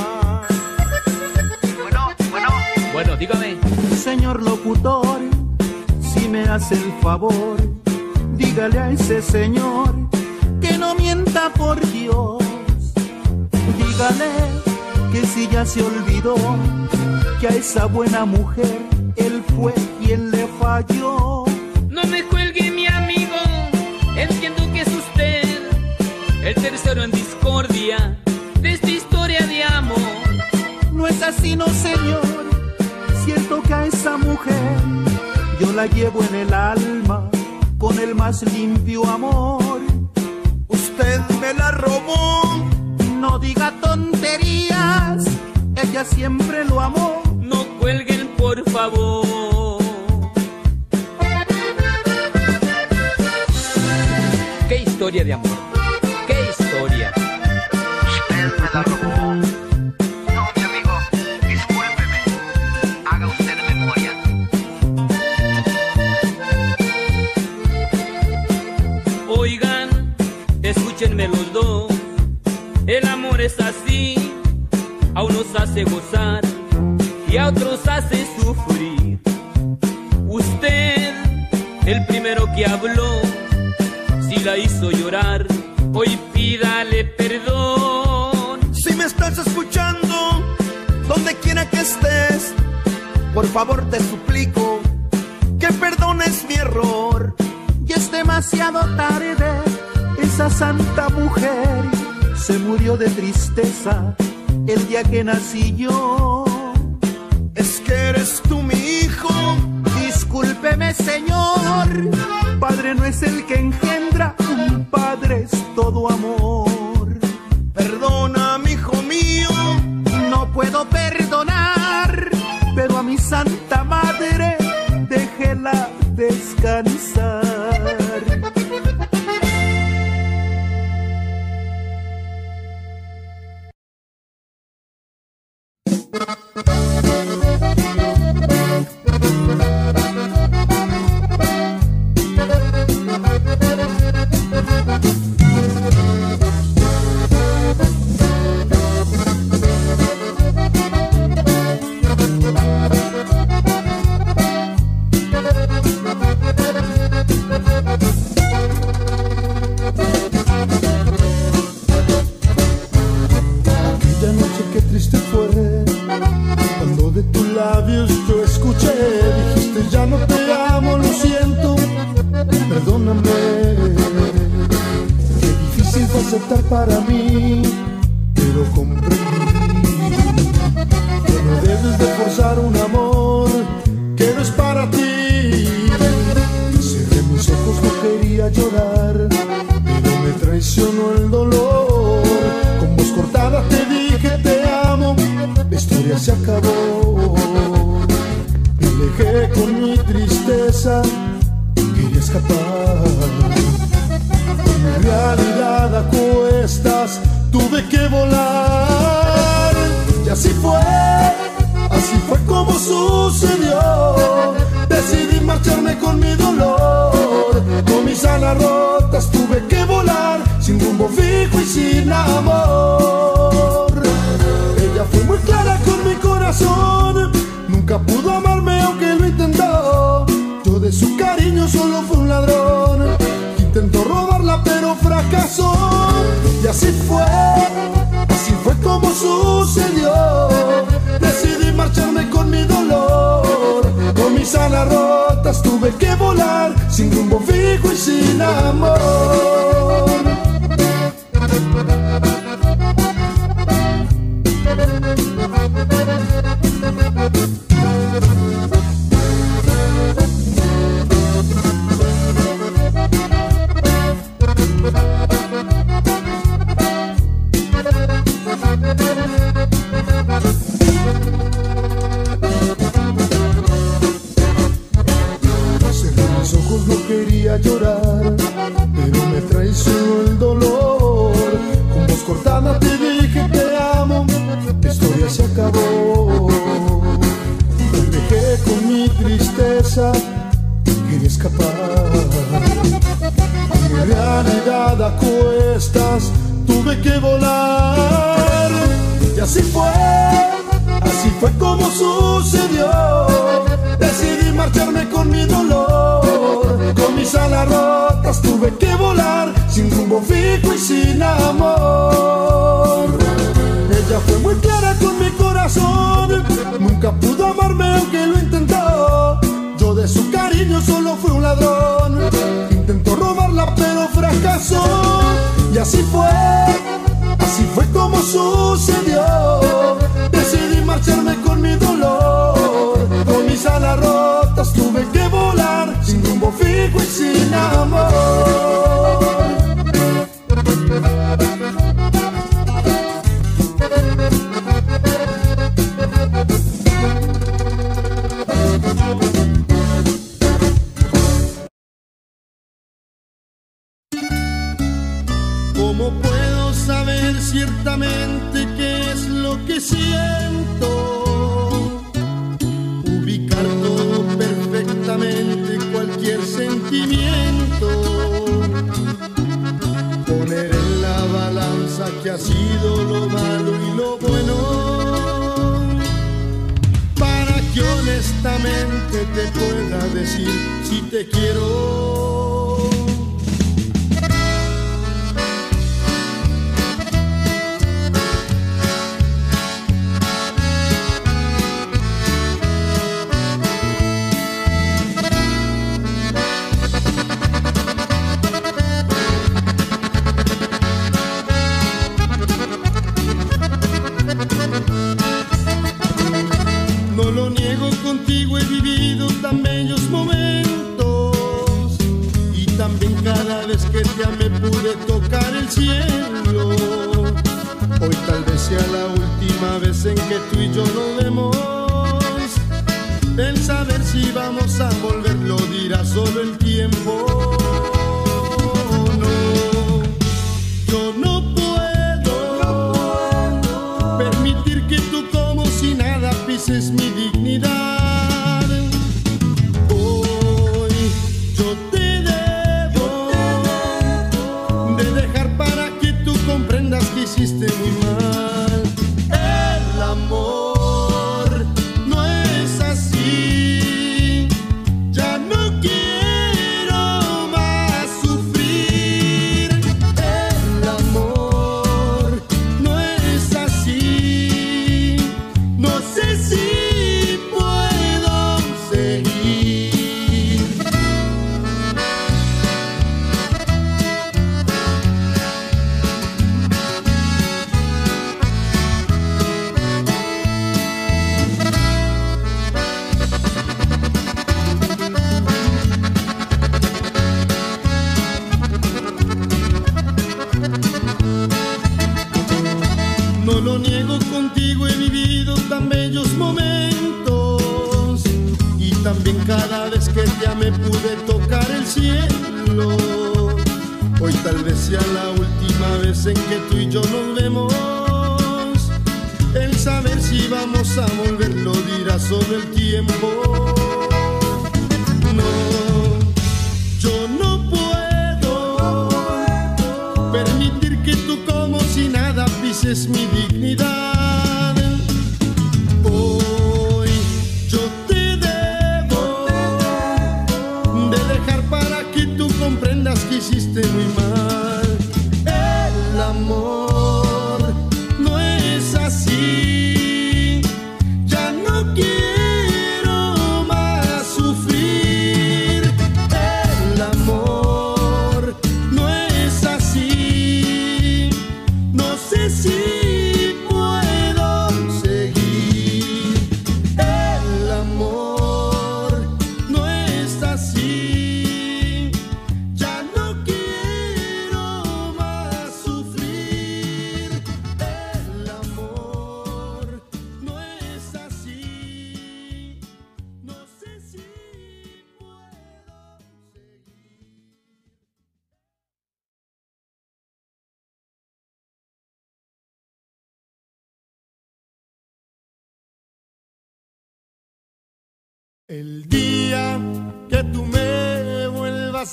Speaker 16: Bueno, dígame.
Speaker 18: Señor locutor, si me hace el favor, dígale a ese señor que no mienta por Dios. Dígale que si ya se olvidó que a esa buena mujer él fue quien le falló.
Speaker 13: No me cuelgue mi amigo, entiendo que es usted el tercero en discordia de esta historia de amor.
Speaker 18: No es así, no señor. Siento que a esa mujer yo la llevo en el alma con el más limpio amor.
Speaker 17: Usted me la robó.
Speaker 18: No diga tonterías, ella siempre lo amó.
Speaker 13: No cuelguen, por favor.
Speaker 16: ¿Qué historia de amor?
Speaker 13: los dos. El amor es así, a unos hace gozar y a otros hace sufrir. Usted, el primero que habló,
Speaker 17: si la hizo llorar, hoy pídale perdón.
Speaker 8: Si me estás escuchando, donde quiera que estés, por favor te suplico que perdones mi error. Y es demasiado tarde esa santa mujer se murió de tristeza el día que nací yo. Es que eres tú mi hijo. Discúlpeme, señor. Padre no es el que engendra, un padre es todo amor. Perdona, mi hijo mío. No puedo perdonar, pero a mi santa madre, déjela descansar. el tiempo. No, yo no puedo permitir que tú como si nada pises mi.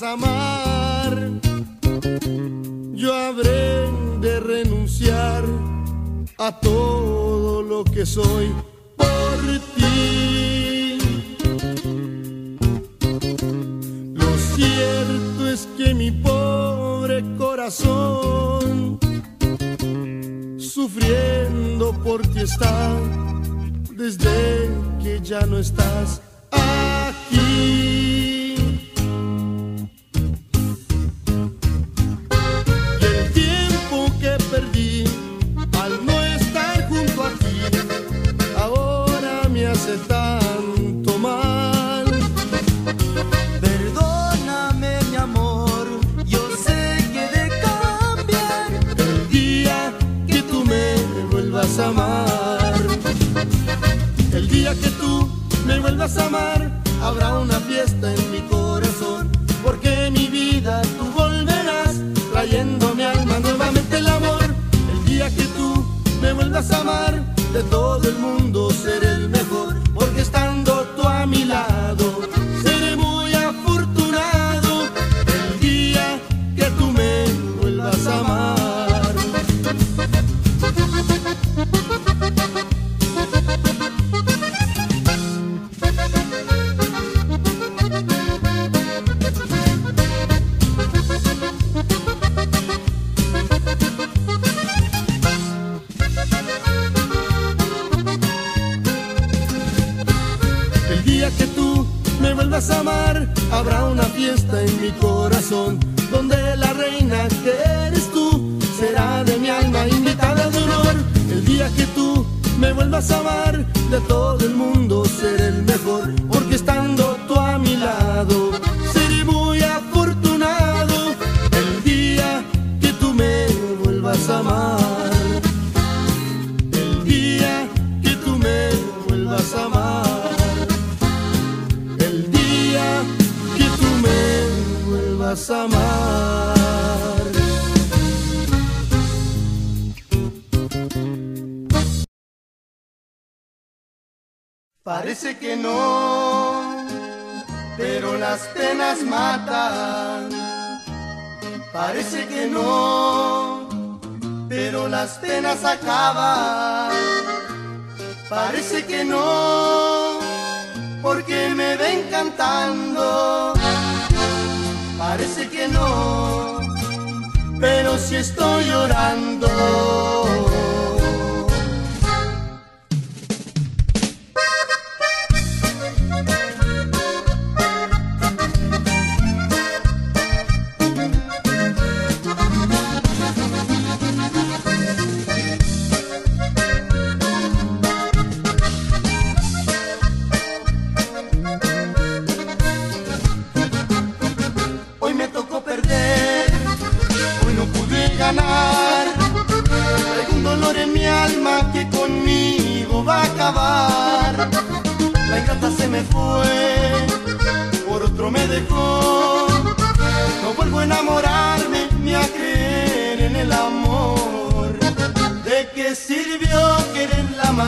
Speaker 8: amar, yo habré de renunciar a todo.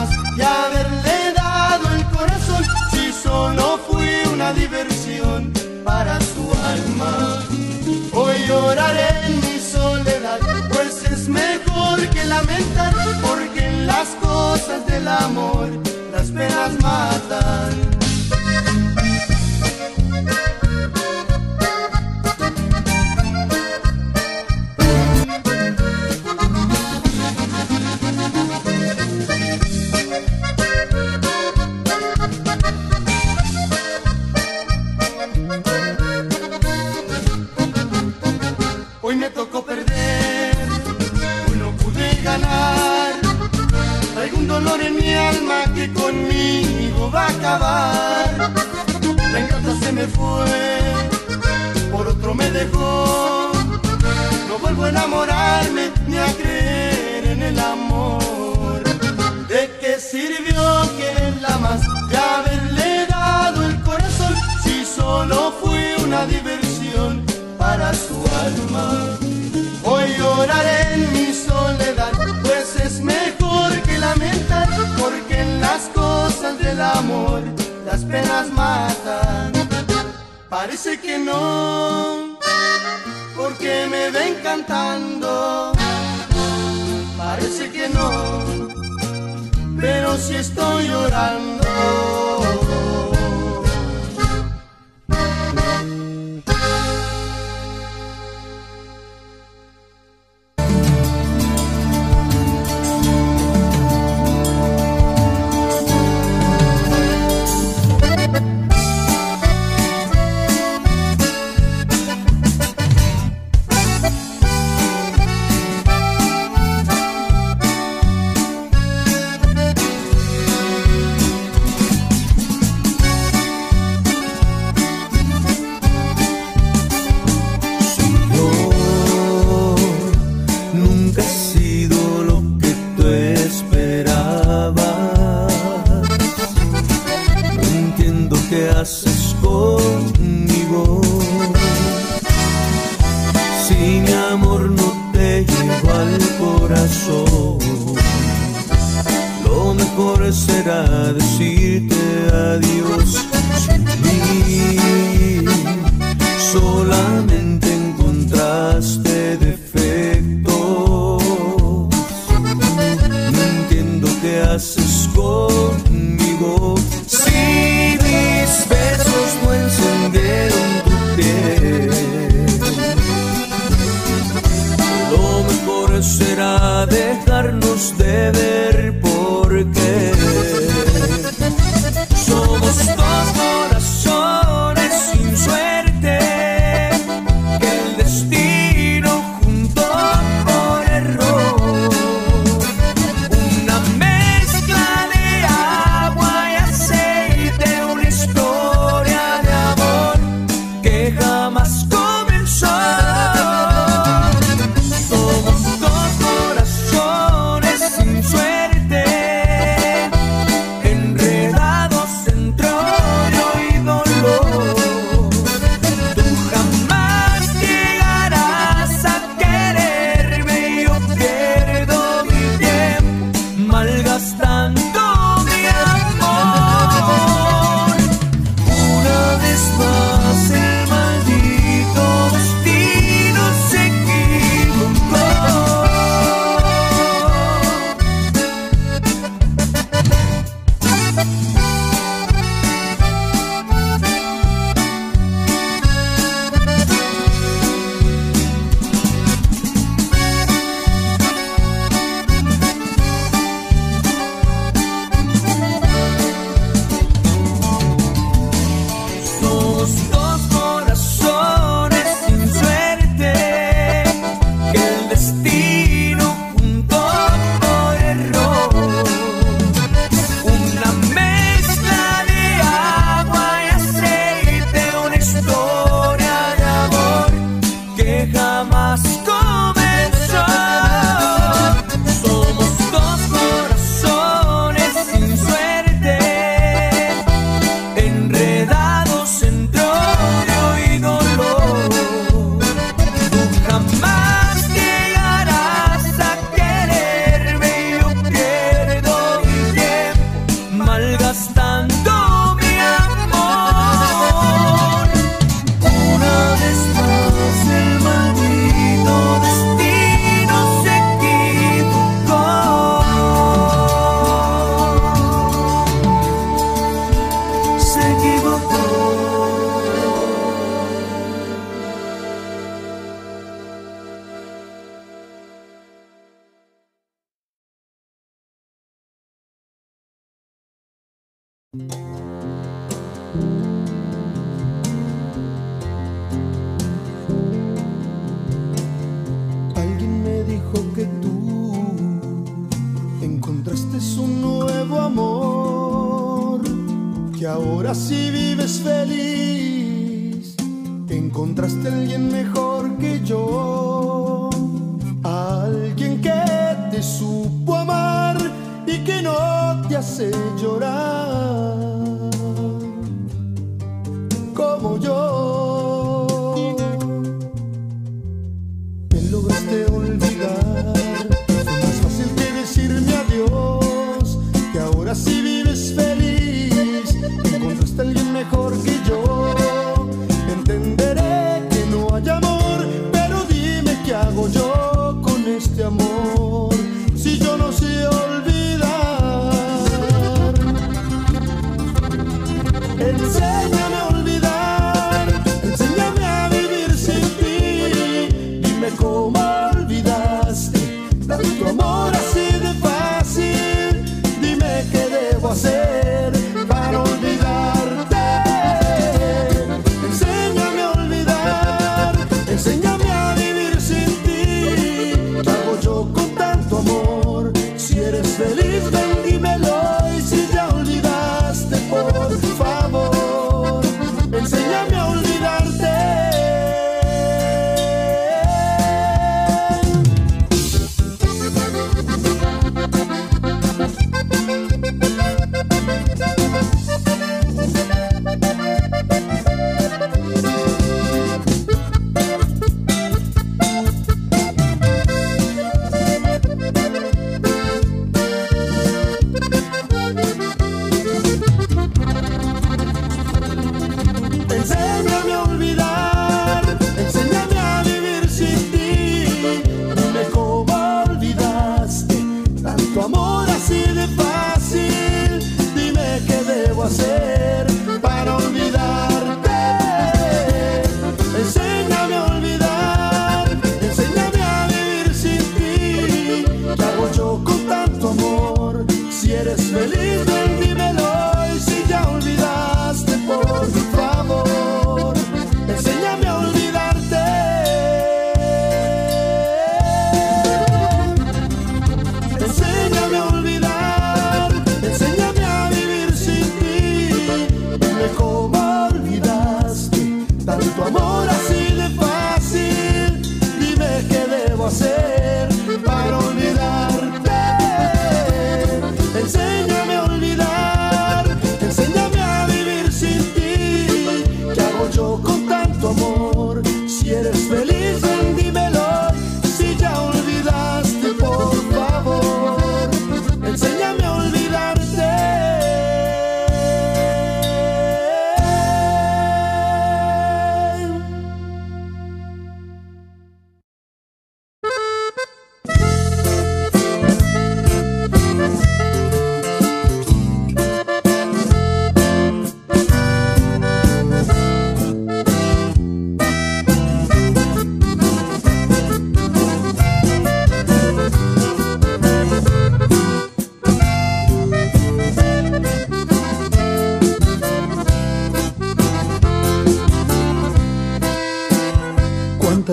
Speaker 8: Más y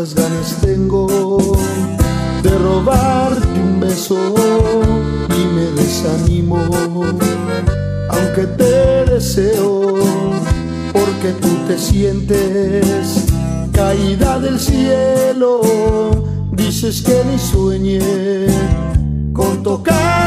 Speaker 8: cuántas ganas tengo de robarte un beso y me desanimo, aunque te deseo, porque tú te sientes caída del cielo, dices que ni sueñe con tocar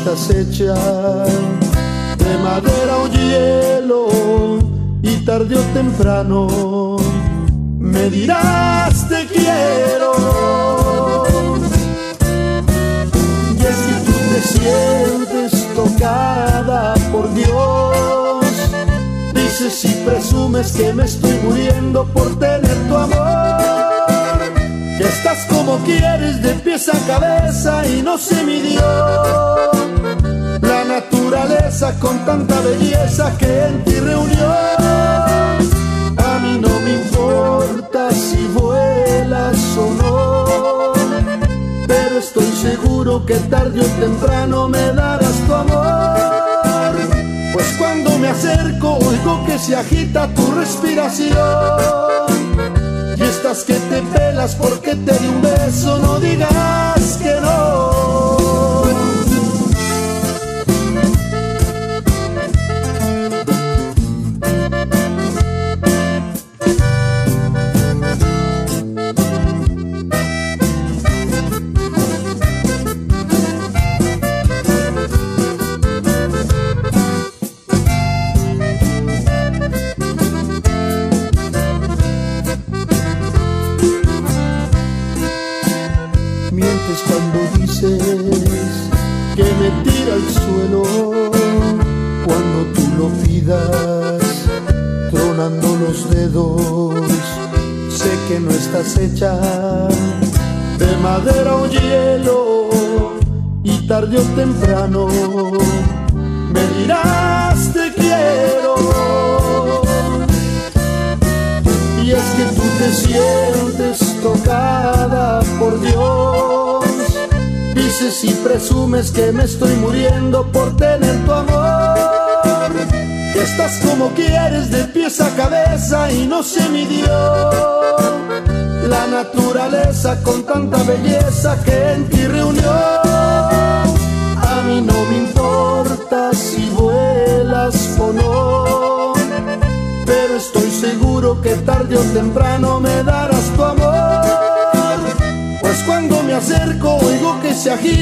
Speaker 8: estás hecha de madera o hielo y tarde o temprano me dirás te quiero. Y es que tú te sientes tocada por Dios, dices y presumes que me estoy muriendo por tener tu amor estás como quieres de pies a cabeza y no se midió la naturaleza con tanta belleza que en ti reunió. A mí no me importa si vuelas o no, pero estoy seguro que tarde o temprano me darás tu amor. Pues cuando me acerco oigo que se agita tu respiración que te pelas porque te di un beso, no digas que no.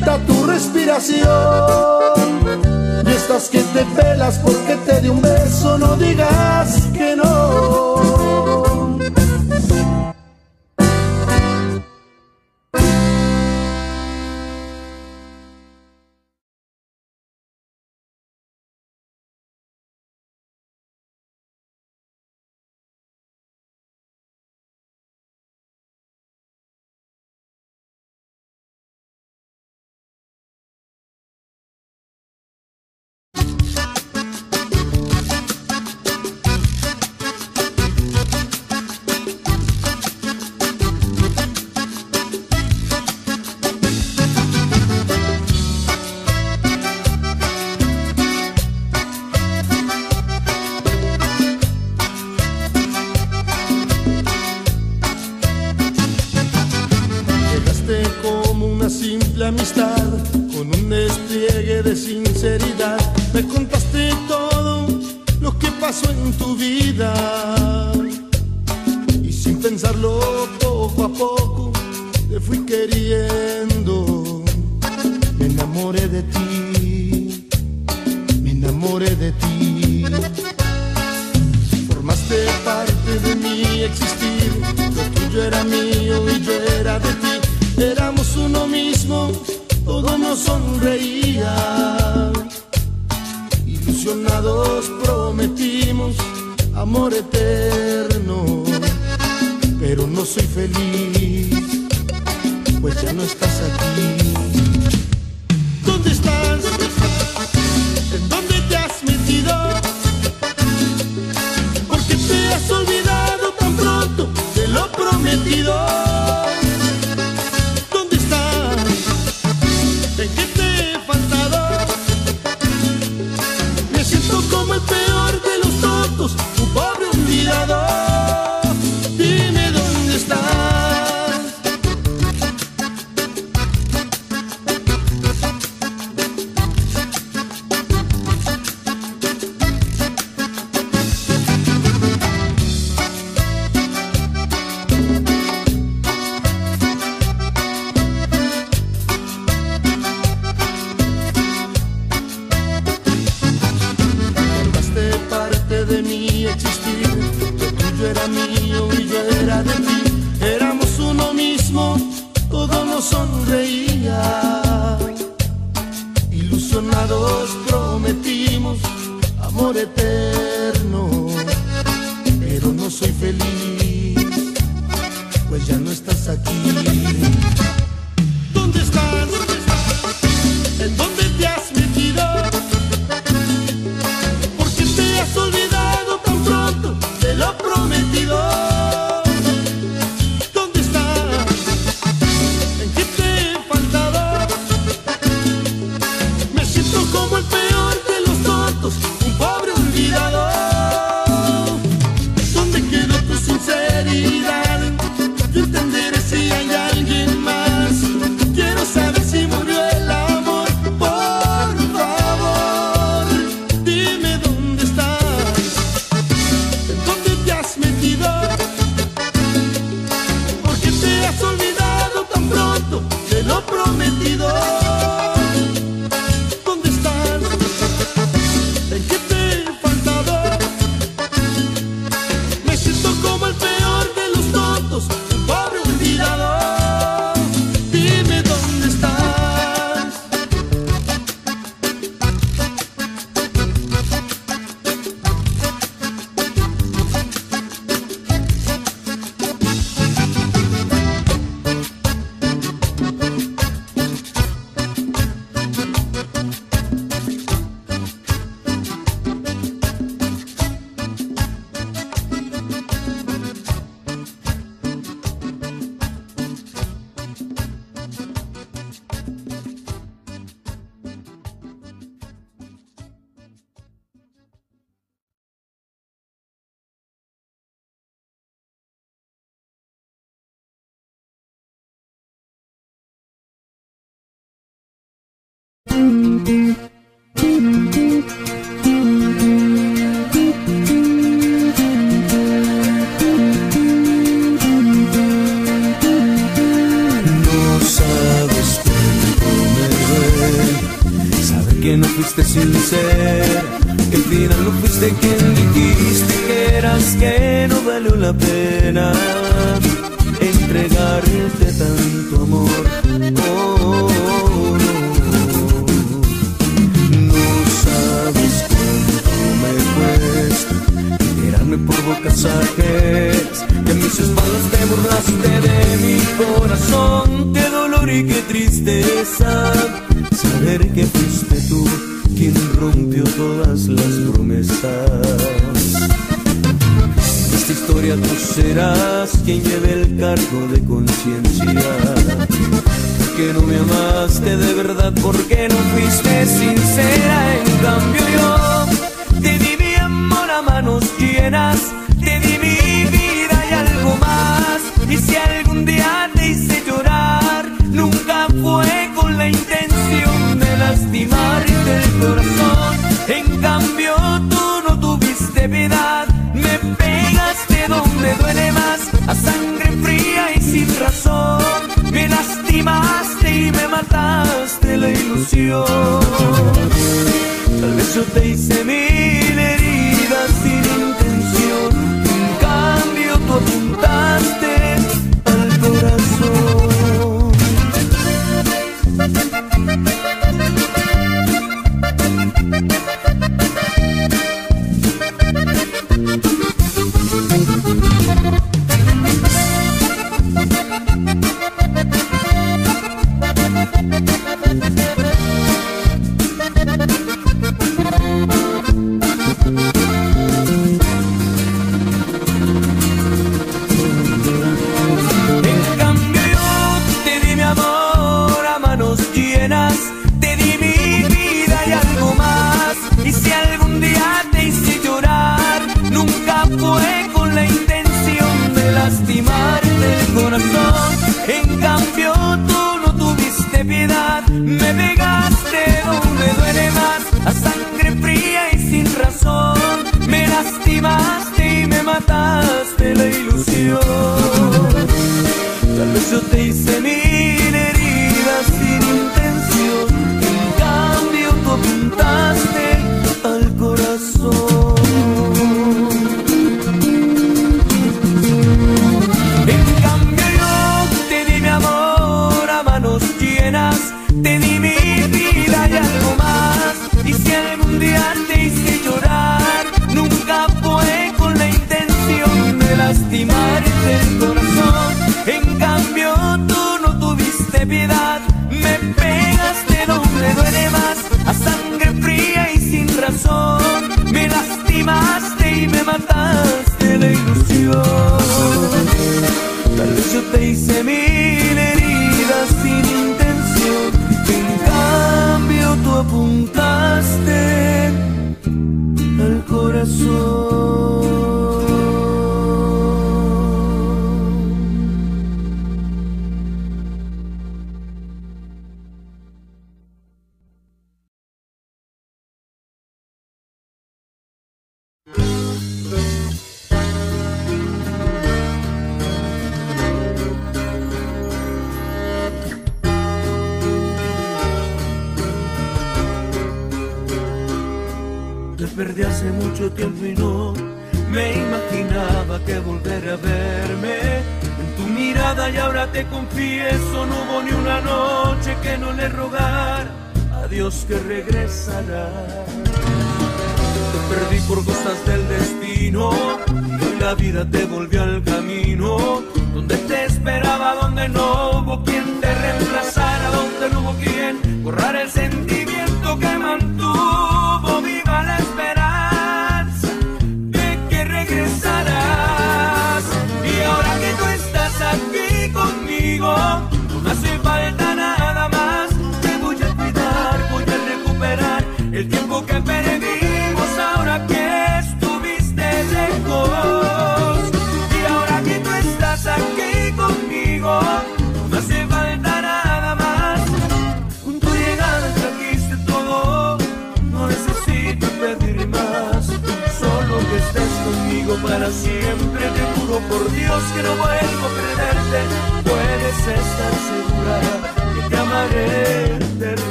Speaker 8: agita tu respiración. Y estas que te pelas porque te di un beso, no digas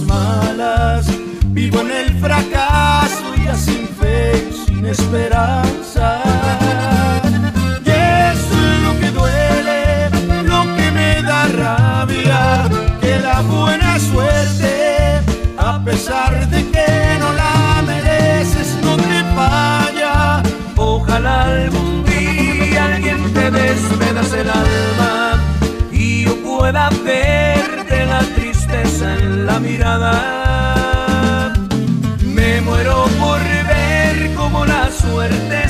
Speaker 8: malas, vivo en el fracaso, ya sin fe, sin esperanza. Y eso es lo que duele, lo que me da rabia, que la buena suerte,
Speaker 19: a pesar de que no la mereces,
Speaker 20: no te falla.
Speaker 19: Ojalá algún día alguien te despedace el alma y yo pueda ver la mirada. Me muero por ver cómo la suerte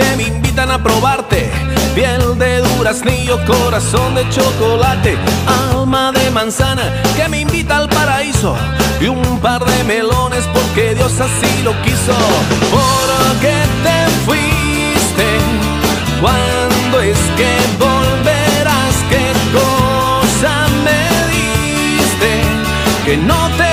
Speaker 21: que
Speaker 6: me invitan a probarte. Piel de duraznillo, corazón de chocolate, alma de manzana que me invita al paraíso. Y un par de melones porque Dios así lo quiso. ¿Por qué te fuiste? ¿Cuándo es que volverás? ¿Qué cosa me diste? Que no te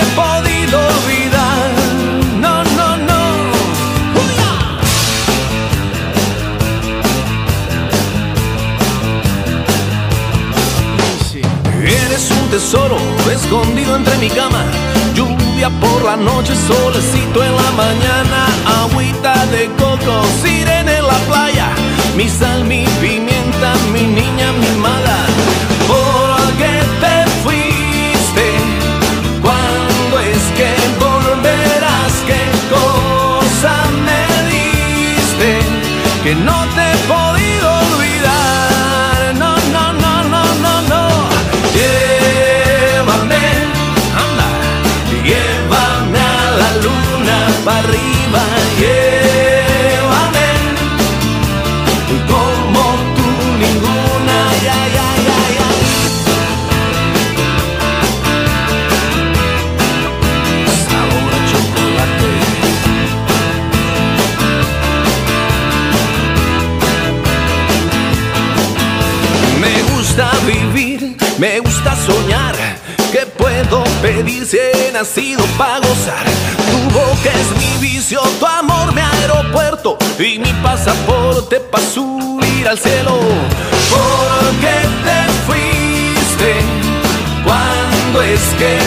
Speaker 6: Tesoro escondido entre mi cama. Lluvia por la noche, solecito en la mañana. Agüita de coco, sirena en la playa. Mi sal, mi pimienta, mi niña mimada. ¿Por qué te fuiste? ¿Cuándo es que volverás? ¿Qué cosa me diste? Que no si he nacido para gozar? Tu boca es mi vicio, tu amor mi aeropuerto y mi pasaporte para subir al cielo. ¿Por qué te fuiste? ¿Cuándo es que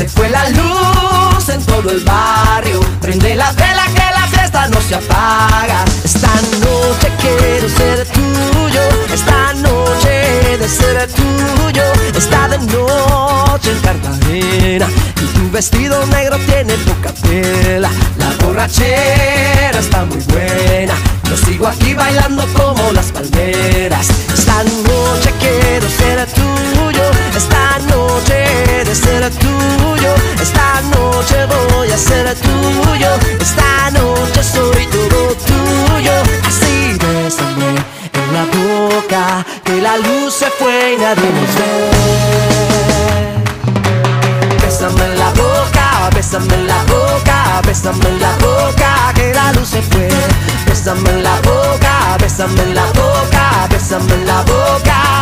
Speaker 22: Se fue la luz en todo el barrio. Prende la vela que la fiesta no se apaga. Esta noche quiero ser tuyo. Esta noche de ser tuyo. Está de noche en Cartagena. Y tu vestido negro tiene poca tela. La borrachera está muy buena. Yo sigo aquí bailando como las palmeras. Esta se fue y nadie nos ve. Bésame en la boca, bésame en la boca, bésame en la boca, que la luz se fue. Bésame en la boca, bésame en la boca, bésame en la boca.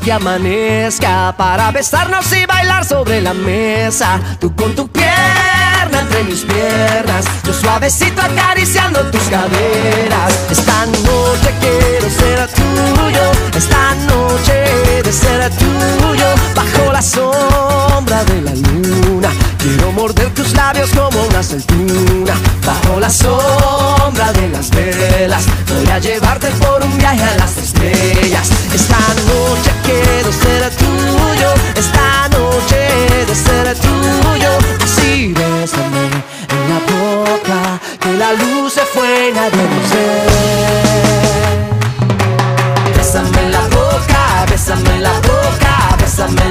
Speaker 22: Que amanezca para besarnos y bailar sobre la mesa. Tú con tu pierna entre mis piernas, yo suavecito acariciando tus caderas. Esta noche quiero ser tuyo, esta noche de ser tuyo, bajo la sombra de la luna. Quiero morder tus labios como una aceituna, bajo la sombra de las velas. Voy a llevarte por un viaje a las estrellas. Esta noche quiero ser tuyo, esta noche de ser tuyo. Así bésame en la boca, que la luz se fue y nadie nos ve. Bésame en la boca, bésame en la boca, bésame